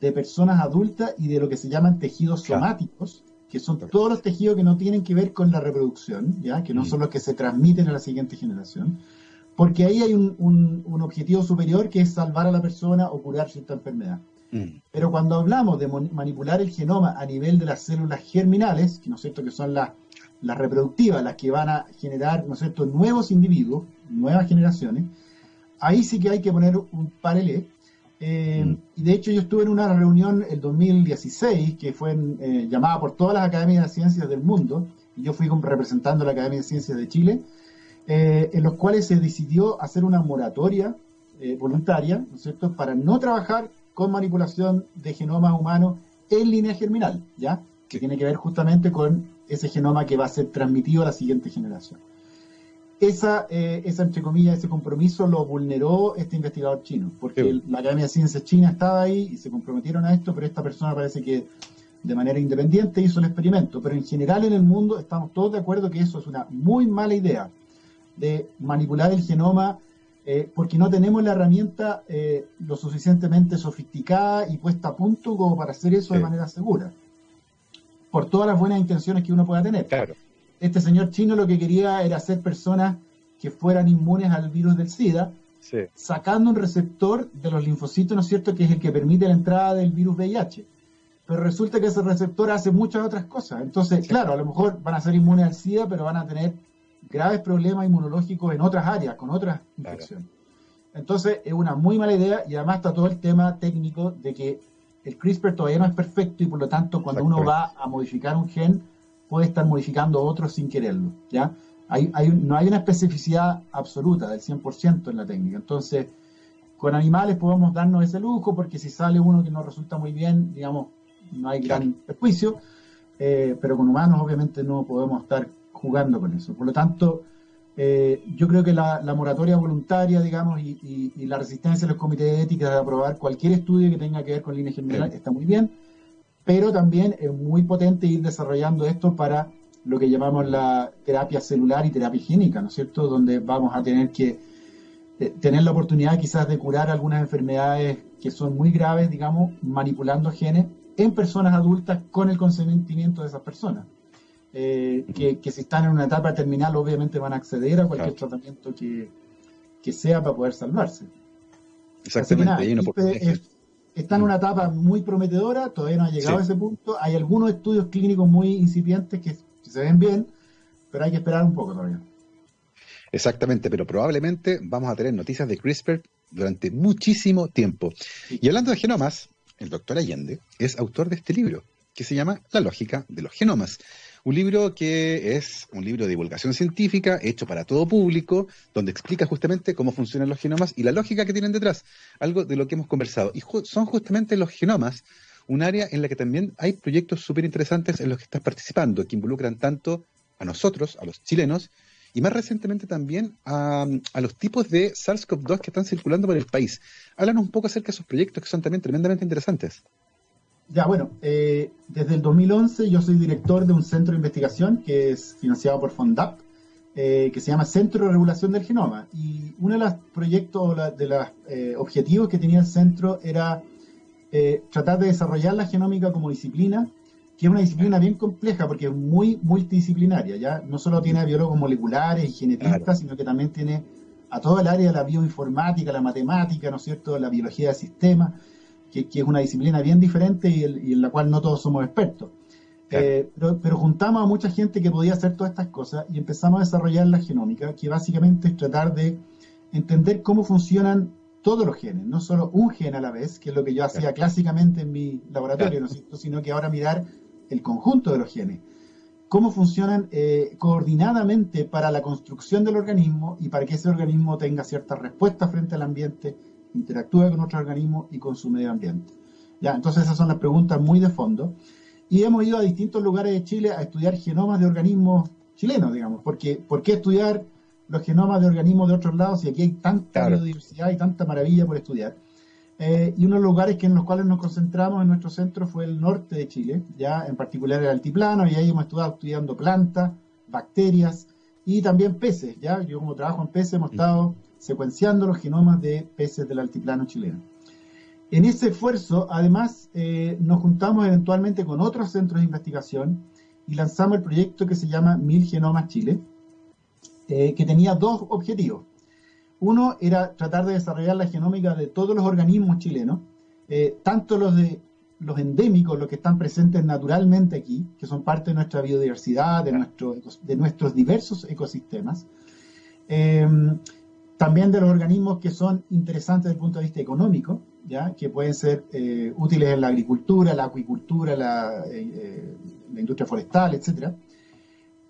B: de personas adultas y de lo que se llaman tejidos somáticos, que son todos los tejidos que no tienen que ver con la reproducción, ya que no mm. son los que se transmiten a la siguiente generación porque ahí hay un, objetivo superior que es salvar a la persona o curar cierta enfermedad. Mm. Pero cuando hablamos de manipular el genoma a nivel de las células germinales, que no es cierto que son las, las reproductivas, las que van a generar, ¿no es cierto?, nuevos individuos, nuevas generaciones, ahí sí que hay que poner un paralelo. Eh, mm. De hecho yo estuve en una reunión el 2016 que fue eh, llamada por todas las academias de ciencias del mundo, y yo fui representando la Academia de Ciencias de Chile, eh, en los cuales se decidió hacer una moratoria eh, voluntaria, ¿no es cierto?, para no trabajar con manipulación de genomas humanos en línea germinal, ¿ya? Que tiene que ver justamente con ese genoma que va a ser transmitido a la siguiente generación. Esa, eh, esa entre comillas, ese compromiso lo vulneró este investigador chino, porque la Academia de Ciencias China estaba ahí y se comprometieron a esto, pero esta persona parece que de manera independiente hizo el experimento. Pero en general en el mundo estamos todos de acuerdo que eso es una muy mala idea de manipular el genoma eh, porque no tenemos la herramienta eh, lo suficientemente sofisticada y puesta a punto como para hacer eso de manera segura, por todas las buenas intenciones que uno pueda tener.
A: Claro.
B: Este señor chino lo que quería era hacer personas que fueran inmunes al virus del SIDA, sacando un receptor de los linfocitos, ¿no es cierto?, que es el que permite la entrada del virus VIH. Pero resulta que ese receptor hace muchas otras cosas. Entonces, claro, a lo mejor van a ser inmunes al SIDA, pero van a tener graves problemas inmunológicos en otras áreas, con otras infecciones. Entonces, es una muy mala idea y además está todo el tema técnico de que el CRISPR todavía no es perfecto y por lo tanto cuando uno va a modificar un gen puede estar modificando otro sin quererlo, ¿ya? Hay, hay, no hay una especificidad absoluta del 100% en la técnica. Entonces, con animales podemos darnos ese lujo porque si sale uno que no resulta muy bien, digamos, no hay gran perjuicio, eh, pero con humanos obviamente no podemos estar jugando con eso. Por lo tanto, eh, yo creo que la, moratoria voluntaria, digamos, y, la resistencia de los comités de ética de aprobar cualquier estudio que tenga que ver con líneas generales está muy bien, pero también es muy potente ir desarrollando esto para lo que llamamos la terapia celular y terapia higiénica, ¿no es cierto? Donde vamos a tener que eh, tener la oportunidad quizás de curar algunas enfermedades que son muy graves, digamos, manipulando genes en personas adultas con el consentimiento de esas personas. Eh, que, si están en una etapa terminal obviamente van a acceder a cualquier tratamiento que, sea para poder salvarse.
A: Exactamente.
B: está en una etapa muy prometedora, todavía no ha llegado a ese punto. Hay algunos estudios clínicos muy incipientes que, se ven bien, pero hay que esperar un poco todavía.
A: Exactamente, pero probablemente vamos a tener noticias de CRISPR durante muchísimo tiempo. Y hablando de genomas, el doctor Allende es autor de este libro que se llama La lógica de los genomas. Un libro que es un libro de divulgación científica hecho para todo público, donde explica justamente cómo funcionan los genomas y la lógica que tienen detrás, algo de lo que hemos conversado. Y son justamente los genomas un área en la que también hay proyectos súper interesantes en los que estás participando, que involucran tanto a nosotros, a los chilenos, y más recientemente también a, a los tipos de SARS-CoV-2 que están circulando por el país. Háblanos un poco acerca de esos proyectos que son también tremendamente interesantes.
B: Ya, bueno, eh, desde el 2011 yo soy director de un centro de investigación que es financiado por FONDAP, eh, que se llama Centro de Regulación del Genoma. Y uno de los proyectos, de los eh, objetivos que tenía el centro era tratar de desarrollar la genómica como disciplina, que es una disciplina bien compleja porque es muy multidisciplinaria, ¿ya? No solo tiene a biólogos moleculares y genetistas, sino que también tiene a todo el área de la bioinformática, la matemática, ¿no es cierto?, la biología de sistemas que, es una disciplina bien diferente y, en la cual no todos somos expertos. Eh, pero, juntamos a mucha gente que podía hacer todas estas cosas y empezamos a desarrollar la genómica, que básicamente es tratar de entender cómo funcionan todos los genes, no solo un gen a la vez, que es lo que yo hacía clásicamente en mi laboratorio, ¿no sino que ahora mirar el conjunto de los genes. Cómo funcionan eh, coordinadamente para la construcción del organismo y para que ese organismo tenga cierta respuesta frente al ambiente, interactúe con otro organismo y con su medio ambiente. Ya, entonces esas son las preguntas muy de fondo. Y hemos ido a distintos lugares de Chile a estudiar genomas de organismos chilenos, digamos, porque ¿por qué estudiar los genomas de organismos de otros lados si aquí hay tanta biodiversidad y tanta maravilla por estudiar? Eh, y uno de los lugares que en los cuales nos concentramos en nuestro centro fue el norte de Chile, ya en particular el altiplano, y ahí hemos estado estudiando plantas, bacterias y también peces, ya yo como trabajo en peces hemos estado secuenciando los genomas de peces del altiplano chileno. En ese esfuerzo, además, eh, nos juntamos eventualmente con otros centros de investigación y lanzamos el proyecto que se llama Mil Genomas Chile, eh, que tenía dos objetivos. Uno era tratar de desarrollar la genómica de todos los organismos chilenos, eh, tanto los de los endémicos, los que están presentes naturalmente aquí, que son parte de nuestra biodiversidad, de, nuestro, de nuestros diversos ecosistemas, em, también de los organismos que son interesantes desde el punto de vista económico, ¿ya? que pueden ser eh, útiles en la agricultura, la acuicultura, la, eh, la industria forestal, etcétera.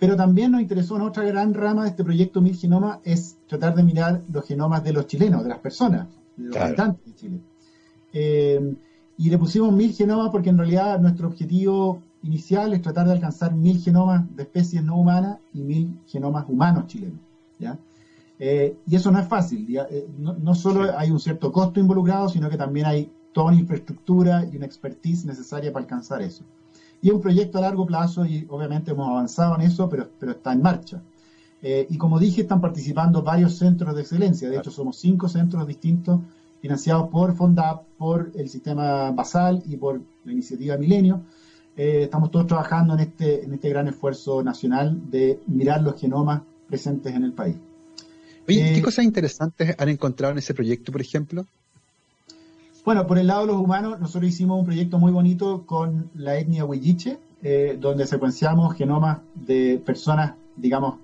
B: Pero también nos interesó en otra gran rama de este proyecto Mil Genomas, es tratar de mirar los genomas de los chilenos, de las personas, de los habitantes de Chile. Eh, y le pusimos mil genomas porque en realidad nuestro objetivo inicial es tratar de alcanzar mil genomas de especies no humanas y mil genomas humanos chilenos. ¿ya? Eh, y eso no es fácil. Eh, no, no, solo hay un cierto costo involucrado, sino que también hay toda una infraestructura y una expertise necesaria para alcanzar eso. Y es un proyecto a largo plazo y obviamente hemos avanzado en eso, pero, pero está en marcha. Eh, y como dije, están participando varios centros de excelencia. De hecho, somos cinco centros distintos financiados por FONDAP, por el sistema Basal y por la iniciativa Milenio. Eh, estamos todos trabajando en este, en este gran esfuerzo nacional de mirar los genomas presentes en el país.
A: Oye, ¿qué eh, cosas interesantes han encontrado en ese proyecto, por ejemplo?
B: Bueno, por el lado de los humanos, nosotros hicimos un proyecto muy bonito con la etnia Huilliche, eh, donde secuenciamos genomas de personas, digamos,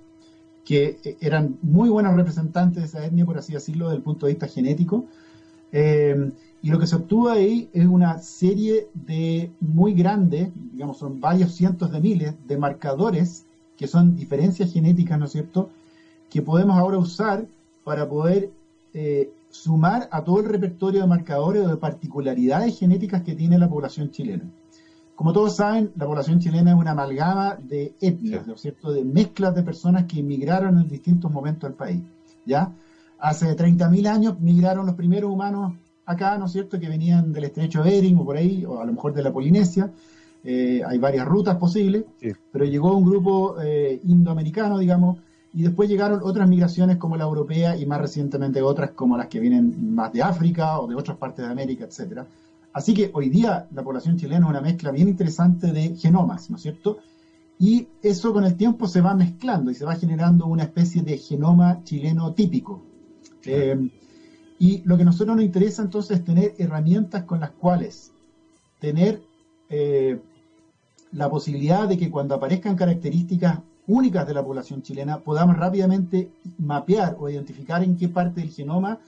B: que eh, eran muy buenos representantes de esa etnia, por así decirlo, desde el punto de vista genético. Eh, y lo que se obtuvo ahí es una serie de muy grande, digamos, son varios cientos de miles de marcadores que son diferencias genéticas, ¿no es cierto?, que podemos ahora usar para poder sumar a todo el repertorio de marcadores o de particularidades genéticas que tiene la población chilena. Como todos saben, la población chilena es una amalgama de etnias, ¿no es cierto?, de mezclas de personas que inmigraron en distintos momentos del país, ¿ya? Hace 30.000 años migraron los primeros humanos acá, ¿no es cierto?, que venían del estrecho de Bering o por ahí, o a lo mejor de la Polinesia, eh, hay varias rutas posibles, pero llegó un grupo eh, indoamericano, digamos, y después llegaron otras migraciones como la europea y más recientemente otras como las que vienen más de África o de otras partes de América, etcétera. Así que hoy día la población chilena es una mezcla bien interesante de genomas, ¿no es cierto? Y eso con el tiempo se va mezclando y se va generando una especie de genoma chileno típico. Eh, y lo que a nosotros nos interesa entonces es tener herramientas con las cuales tener eh, la posibilidad de que cuando aparezcan características únicas de la población chilena, podamos rápidamente mapear o identificar en qué parte del genoma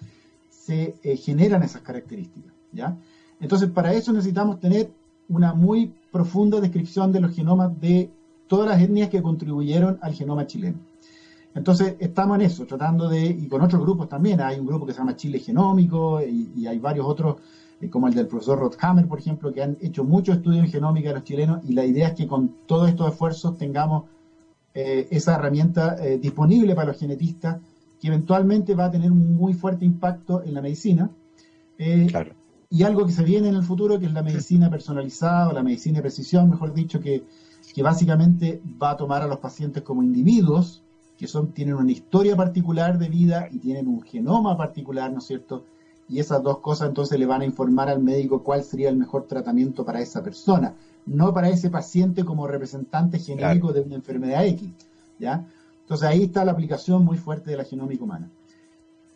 B: se eh, generan esas características. ¿ya? Entonces, para eso necesitamos tener una muy profunda descripción de los genomas de todas las etnias que contribuyeron al genoma chileno. Entonces, estamos en eso, tratando de, y con otros grupos también, hay un grupo que se llama Chile Genómico y, hay varios otros, eh, como el del profesor Rothhammer, por ejemplo, que han hecho muchos estudios en genómica de los chilenos y la idea es que con todos estos esfuerzos tengamos eh, esa herramienta eh, disponible para los genetistas, que eventualmente va a tener un muy fuerte impacto en la medicina. Eh, y algo que se viene en el futuro, que es la medicina personalizada o la medicina de precisión, mejor dicho, que, que básicamente va a tomar a los pacientes como individuos, que son, tienen una historia particular de vida y tienen un genoma particular, ¿no es cierto? Y esas dos cosas entonces le van a informar al médico cuál sería el mejor tratamiento para esa persona no para ese paciente como representante genérico de una enfermedad X. ¿ya? Entonces ahí está la aplicación muy fuerte de la genómica humana.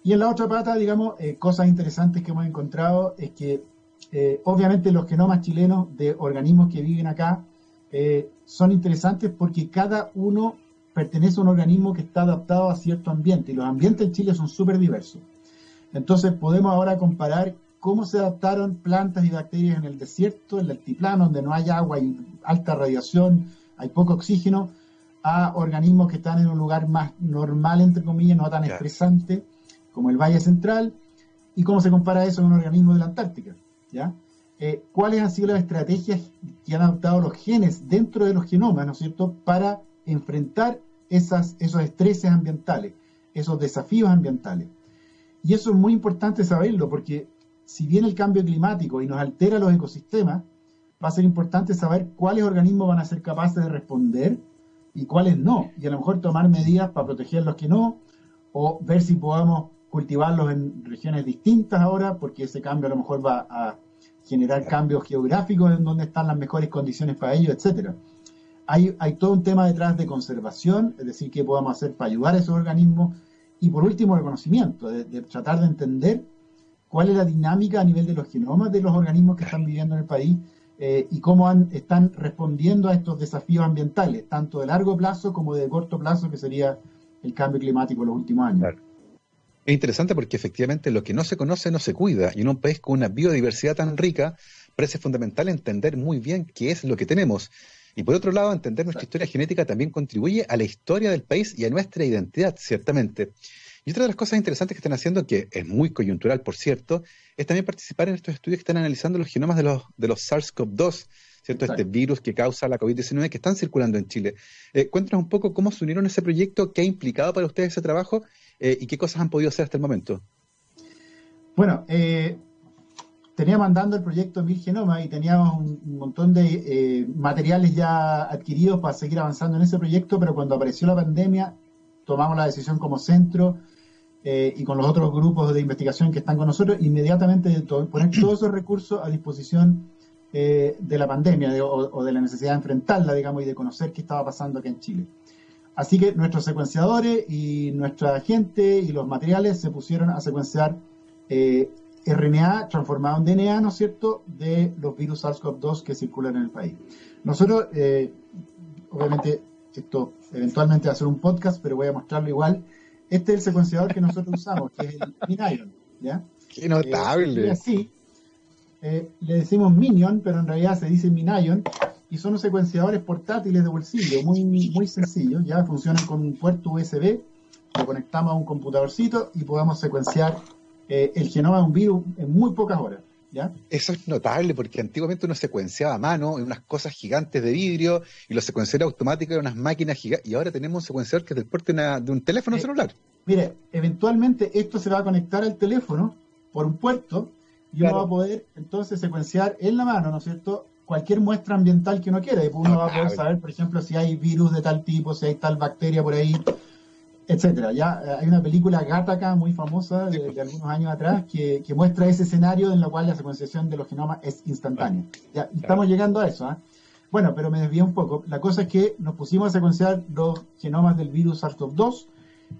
B: Y en la otra pata, digamos, eh, cosas interesantes que hemos encontrado es que eh, obviamente los genomas chilenos de organismos que viven acá eh, son interesantes porque cada uno pertenece a un organismo que está adaptado a cierto ambiente y los ambientes en Chile son súper diversos. Entonces podemos ahora comparar cómo se adaptaron plantas y bacterias en el desierto, en el altiplano, donde no hay agua, hay alta radiación, hay poco oxígeno, a organismos que están en un lugar más normal, entre comillas, no tan estresante, como el Valle Central, y cómo se compara eso con un organismo de la Antártica. ¿ya? Eh, ¿Cuáles han sido las estrategias que han adoptado los genes dentro de los genomas, ¿no es cierto?, para enfrentar esas, esos estreses ambientales, esos desafíos ambientales. Y eso es muy importante saberlo, porque si bien el cambio climático y nos altera los ecosistemas, va a ser importante saber cuáles organismos van a ser capaces de responder y cuáles no. Y a lo mejor tomar medidas para proteger los que no, o ver si podamos cultivarlos en regiones distintas ahora, porque ese cambio a lo mejor va a generar cambios geográficos en donde están las mejores condiciones para ello, etcétera. Hay, hay todo un tema detrás de conservación, es decir, qué podemos hacer para ayudar a esos organismos, y por último, el conocimiento, de, tratar de entender cuál es la dinámica a nivel de los genomas de los organismos que están viviendo en el país eh, y cómo están respondiendo a estos desafíos ambientales, tanto de largo plazo como de corto plazo, que sería el cambio climático en los últimos años.
A: Es interesante porque efectivamente lo que no se conoce no se cuida y en un país con una biodiversidad tan rica parece fundamental entender muy bien qué es lo que tenemos. Y por otro lado, entender nuestra historia genética también contribuye a la historia del país y a nuestra identidad, ciertamente. Y otra de las cosas interesantes que están haciendo, que es muy coyuntural, por cierto, es también participar en estos estudios que están analizando los genomas de los, de los SARS-CoV-2, ¿cierto? Este virus que causa la COVID-19 que están circulando en Chile. Eh, cuéntanos un poco cómo se unieron a ese proyecto, qué ha implicado para ustedes ese trabajo eh, y qué cosas han podido hacer hasta el momento.
B: Bueno, eh, teníamos andando el proyecto Mil Genomas y teníamos un, montón de eh, materiales ya adquiridos para seguir avanzando en ese proyecto, pero cuando apareció la pandemia tomamos la decisión como centro eh, y con los otros grupos de investigación que están con nosotros, inmediatamente de poner [CLEARS THROAT] todos esos recursos a disposición eh, de la pandemia o, de la necesidad de enfrentarla, digamos, y de conocer qué estaba pasando aquí en Chile. Así que nuestros secuenciadores y nuestra gente y los materiales se pusieron a secuenciar eh, RNA transformado en DNA, ¿no es cierto?, de los virus SARS-CoV-2 que circulan en el país. Nosotros, obviamente, esto eventualmente va a ser un podcast, pero voy a mostrarlo igual. Este es el secuenciador que nosotros usamos, que es el Minion, ¿ya?
A: ¡Qué notable!
B: Eh, así, eh, le decimos Minion, pero en realidad se dice Minion, y son los secuenciadores portátiles de bolsillo, muy, muy sencillos, ya funcionan con un puerto USB, lo conectamos a un computadorcito y podemos secuenciar eh, el genoma de un virus en muy pocas horas.
A: Eso es notable porque antiguamente uno secuenciaba a mano en unas cosas gigantes de vidrio y los secuenciadores automáticos eran unas máquinas gigantes y ahora tenemos un secuenciador que es del porte de un teléfono eh, celular.
B: Mire, eventualmente esto se va a conectar al teléfono por un puerto y uno va a poder entonces secuenciar en la mano, ¿no es cierto? Cualquier muestra ambiental que uno quiera y uno va a poder saber, por ejemplo, si hay virus de tal tipo, si hay tal bacteria por ahí, etcétera. Ya eh, hay una película Gattaca muy famosa de, algunos años atrás que, muestra ese escenario en el cual la secuenciación de los genomas es instantánea. Ya estamos llegando a eso. ¿ah? Bueno, pero me desvié un poco. La cosa es que nos pusimos a secuenciar los genomas del virus SARS-CoV-2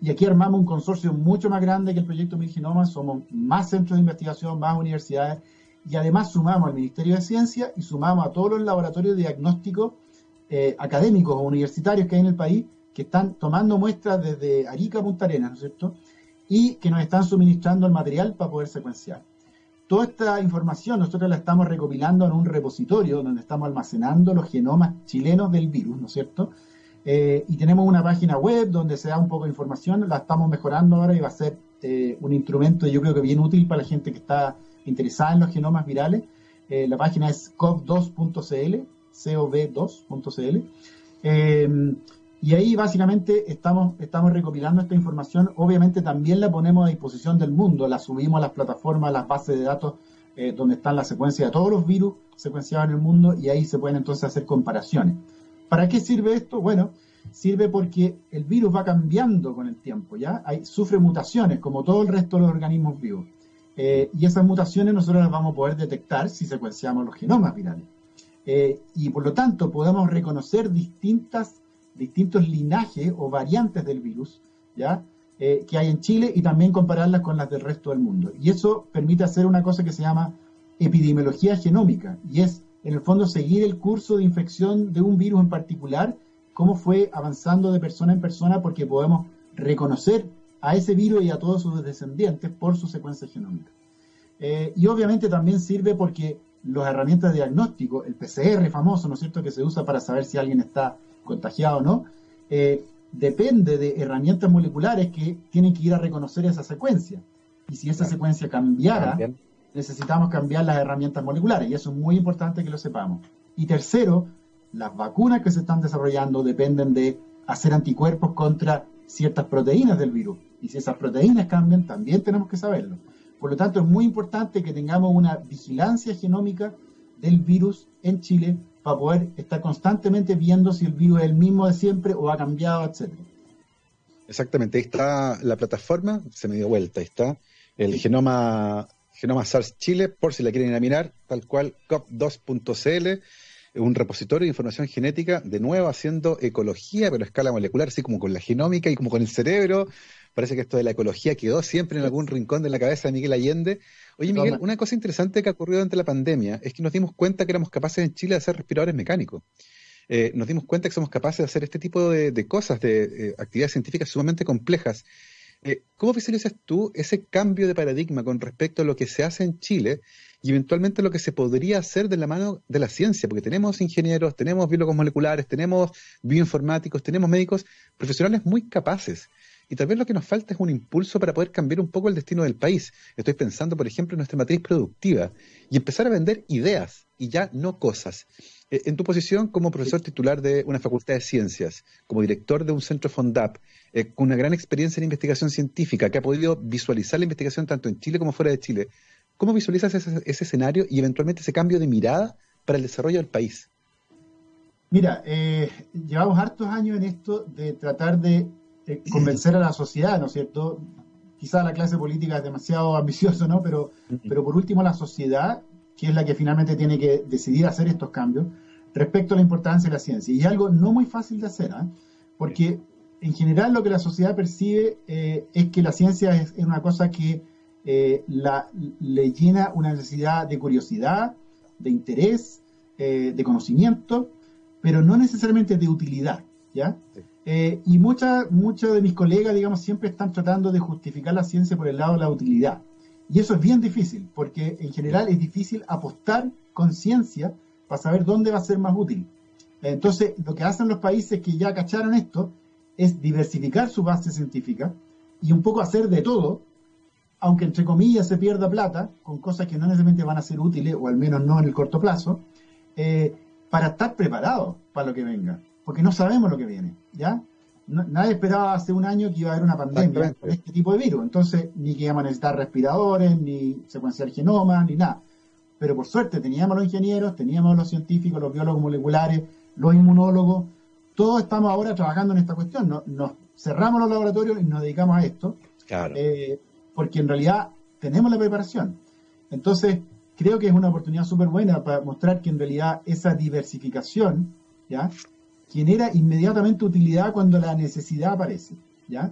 B: y aquí armamos un consorcio mucho más grande que el proyecto Mil Genomas. Somos más centros de investigación, más universidades y además sumamos al Ministerio de Ciencia y sumamos a todos los laboratorios de diagnóstico eh, académicos o universitarios que hay en el país que están tomando muestras desde Arica a Punta Arenas, ¿no es cierto? Y que nos están suministrando el material para poder secuenciar. Toda esta información nosotros la estamos recopilando en un repositorio donde estamos almacenando los genomas chilenos del virus, ¿no es cierto? Eh, y tenemos una página web donde se da un poco de información, la estamos mejorando ahora y va a ser eh, un instrumento yo creo que bien útil para la gente que está interesada en los genomas virales. Eh, la página es cov2.cl, cov2.cl. Y ahí básicamente estamos, recopilando esta información. Obviamente también la ponemos a disposición del mundo, la subimos a las plataformas, a las bases de datos eh, donde están las secuencias de todos los virus secuenciados en el mundo y ahí se pueden entonces hacer comparaciones. ¿Para qué sirve esto? Bueno, sirve porque el virus va cambiando con el tiempo, ¿ya? Hay, sufre mutaciones como todo el resto de los organismos vivos. Eh, y esas mutaciones nosotros las vamos a poder detectar si secuenciamos los genomas virales. Eh, y por lo tanto podemos reconocer distintas distintos linajes o variantes del virus, ¿ya? Eh, que hay en Chile y también compararlas con las del resto del mundo. Y eso permite hacer una cosa que se llama epidemiología genómica, y es, en el fondo, seguir el curso de infección de un virus en particular, cómo fue avanzando de persona en persona, porque podemos reconocer a ese virus y a todos sus descendientes por su secuencia genómica. Eh, y obviamente también sirve porque las herramientas de diagnóstico, el PCR famoso, ¿no es cierto?, que se usa para saber si alguien está contagiado o no, eh, depende de herramientas moleculares que tienen que ir a reconocer esa secuencia. Y si esa secuencia cambiara, necesitamos cambiar las herramientas moleculares, y eso es muy importante que lo sepamos. Y tercero, las vacunas que se están desarrollando dependen de hacer anticuerpos contra ciertas proteínas del virus. Y si esas proteínas cambian, también tenemos que saberlo. Por lo tanto, es muy importante que tengamos una vigilancia genómica del virus en Chile para poder estar constantemente viendo si el virus es el mismo de siempre o ha cambiado, etcétera.
A: Exactamente, ahí está la plataforma, se me dio vuelta, ahí está el genoma, genoma SARS Chile, por si la quieren ir a mirar, tal cual cop2.cl, un repositorio de información genética, de nuevo haciendo ecología, pero a escala molecular, así como con la genómica y como con el cerebro. Parece que esto de la ecología quedó siempre en algún rincón de la cabeza de Miguel Allende. Oye, Miguel, una cosa interesante que ha ocurrido durante la pandemia es que nos dimos cuenta que éramos capaces en Chile de hacer respiradores mecánicos. Eh, nos dimos cuenta que somos capaces de hacer este tipo de, cosas, de eh, actividades científicas sumamente complejas. Eh, ¿Cómo visualizas tú ese cambio de paradigma con respecto a lo que se hace en Chile y eventualmente lo que se podría hacer de la mano de la ciencia? Porque tenemos ingenieros, tenemos biólogos moleculares, tenemos bioinformáticos, tenemos médicos, profesionales muy capaces. Y tal vez lo que nos falta es un impulso para poder cambiar un poco el destino del país. Estoy pensando, por ejemplo, en nuestra matriz productiva y empezar a vender ideas y ya no cosas. Eh, en tu posición como profesor titular de una facultad de ciencias, como director de un centro FONDAP, eh, con una gran experiencia en investigación científica, que ha podido visualizar la investigación tanto en Chile como fuera de Chile, ¿cómo visualizas ese, escenario y eventualmente ese cambio de mirada para el desarrollo del país?
B: Mira, eh, llevamos hartos años en esto de tratar de convencer a la sociedad, ¿no es cierto? Quizá la clase política es demasiado [LAUGHS] ambicioso, ¿no? Pero, pero por último la sociedad que es la que finalmente tiene que decidir hacer estos cambios, respecto a la importancia de la ciencia. Y es algo no muy fácil de hacer, ¿eh? porque en general lo que la sociedad percibe eh, es que la ciencia es, una cosa que eh, la, le llena una necesidad de curiosidad, de interés, de conocimiento, pero no necesariamente de utilidad. ¿ya? Y muchos de mis colegas, digamos, siempre están tratando de justificar la ciencia por el lado de la utilidad. Y eso es bien difícil, porque en general es difícil apostar con ciencia para saber dónde va a ser más útil. Entonces, lo que hacen los países que ya cacharon esto es diversificar su base científica y un poco hacer de todo, aunque entre comillas se pierda plata, con cosas que no necesariamente van a ser útiles, o al menos no en el corto plazo, eh, para estar preparados para lo que venga, porque no sabemos lo que viene, ¿ya? nadie esperaba hace un año que iba a haber una pandemia de este tipo de virus. Entonces, ni que íbamos a necesitar respiradores, ni secuenciar genomas, ni nada. Pero por suerte teníamos los ingenieros, teníamos los científicos, los biólogos moleculares, los inmunólogos. Todos estamos ahora trabajando en esta cuestión. Nos, cerramos los laboratorios y nos dedicamos a esto. Eh, porque en realidad tenemos la preparación. Entonces, creo que es una oportunidad súper buena para mostrar que en realidad esa diversificación, ¿ya? Genera inmediatamente utilidad cuando la necesidad aparece, ¿ya?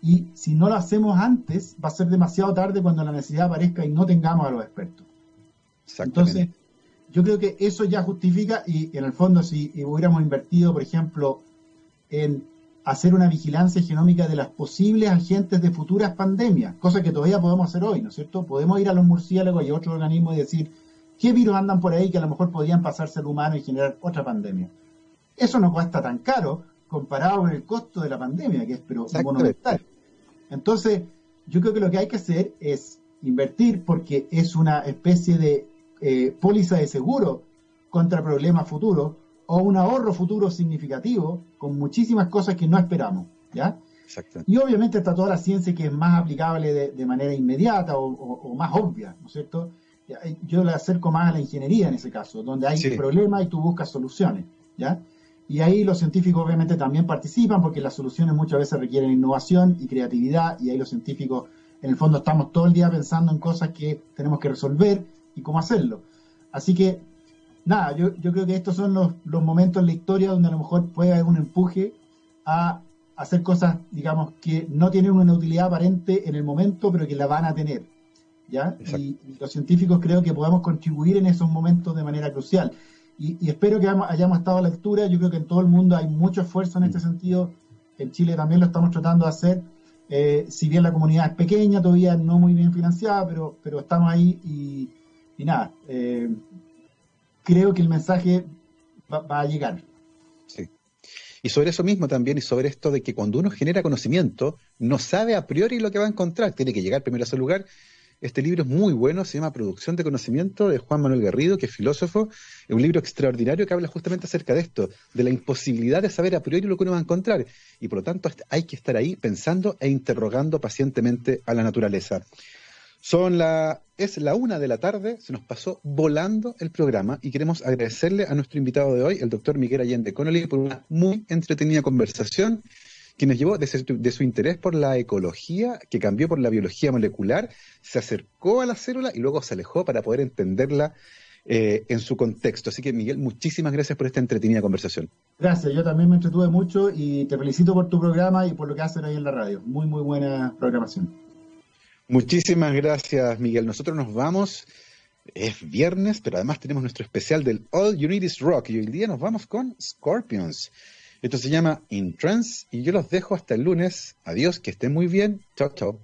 B: Y si no lo hacemos antes, va a ser demasiado tarde cuando la necesidad aparezca y no tengamos a los expertos. Entonces, yo creo que eso ya justifica y en el fondo si hubiéramos invertido, por ejemplo, en hacer una vigilancia genómica de las posibles agentes de futuras pandemias, cosa que todavía podemos hacer hoy, ¿no es cierto? Podemos ir a los murciélagos y a otros organismos y decir, ¿qué virus andan por ahí que a lo mejor podrían pasarse al humano y generar otra pandemia? Eso no cuesta tan caro comparado con el costo de la pandemia, que es pero monumental. Entonces, yo creo que lo que hay que hacer es invertir porque es una especie de eh, póliza de seguro contra problemas futuros o un ahorro futuro significativo con muchísimas cosas que no esperamos, ¿ya? Y obviamente está toda la ciencia que es más aplicable de, manera inmediata o, más obvia, ¿no es cierto? Yo le acerco más a la ingeniería en ese caso, donde hay problemas y tú buscas soluciones, ¿ya? Y ahí los científicos obviamente también participan porque las soluciones muchas veces requieren innovación y creatividad y ahí los científicos en el fondo estamos todo el día pensando en cosas que tenemos que resolver y cómo hacerlo. Así que, nada, yo, yo creo que estos son los, los, momentos en la historia donde a lo mejor puede haber un empuje a hacer cosas, digamos, que no tienen una utilidad aparente en el momento, pero que la van a tener. ¿ya? y los científicos creo que podemos contribuir en esos momentos de manera crucial. Y, espero que hayamos estado a la altura. Yo creo que en todo el mundo hay mucho esfuerzo en este mm. sentido. En Chile también lo estamos tratando de hacer. Eh, si bien la comunidad es pequeña, todavía no muy bien financiada, pero, pero estamos ahí y, nada, eh, creo que el mensaje va, a llegar.
A: Sí. Y sobre eso mismo también, y sobre esto de que cuando uno genera conocimiento, no sabe a priori lo que va a encontrar, tiene que llegar primero a ese lugar este libro es muy bueno, se llama Producción de Conocimiento de Juan Manuel Garrido, que es filósofo. Es un libro extraordinario que habla justamente acerca de esto, de la imposibilidad de saber a priori lo que uno va a encontrar. Y por lo tanto hay que estar ahí pensando e interrogando pacientemente a la naturaleza. Son la, es la una de la tarde, se nos pasó volando el programa y queremos agradecerle a nuestro invitado de hoy, el doctor Miguel Allende Connolly, por una muy entretenida conversación que nos llevó de su, interés por la ecología, que cambió por la biología molecular, se acercó a la célula y luego se alejó para poder entenderla eh, en su contexto. Así que, Miguel, muchísimas gracias por esta entretenida conversación.
B: Gracias, yo también me entretuve mucho y te felicito por tu programa y por lo que hacen ahí en la radio. Muy, muy buena programación.
A: Muchísimas gracias, Miguel. Nosotros nos vamos. Es viernes, pero además tenemos nuestro especial del All You Need Is Rock y hoy día nos vamos con Scorpions. Esto se llama In Trance y yo los dejo hasta el lunes. Adiós, que estén muy bien. Chao, chao.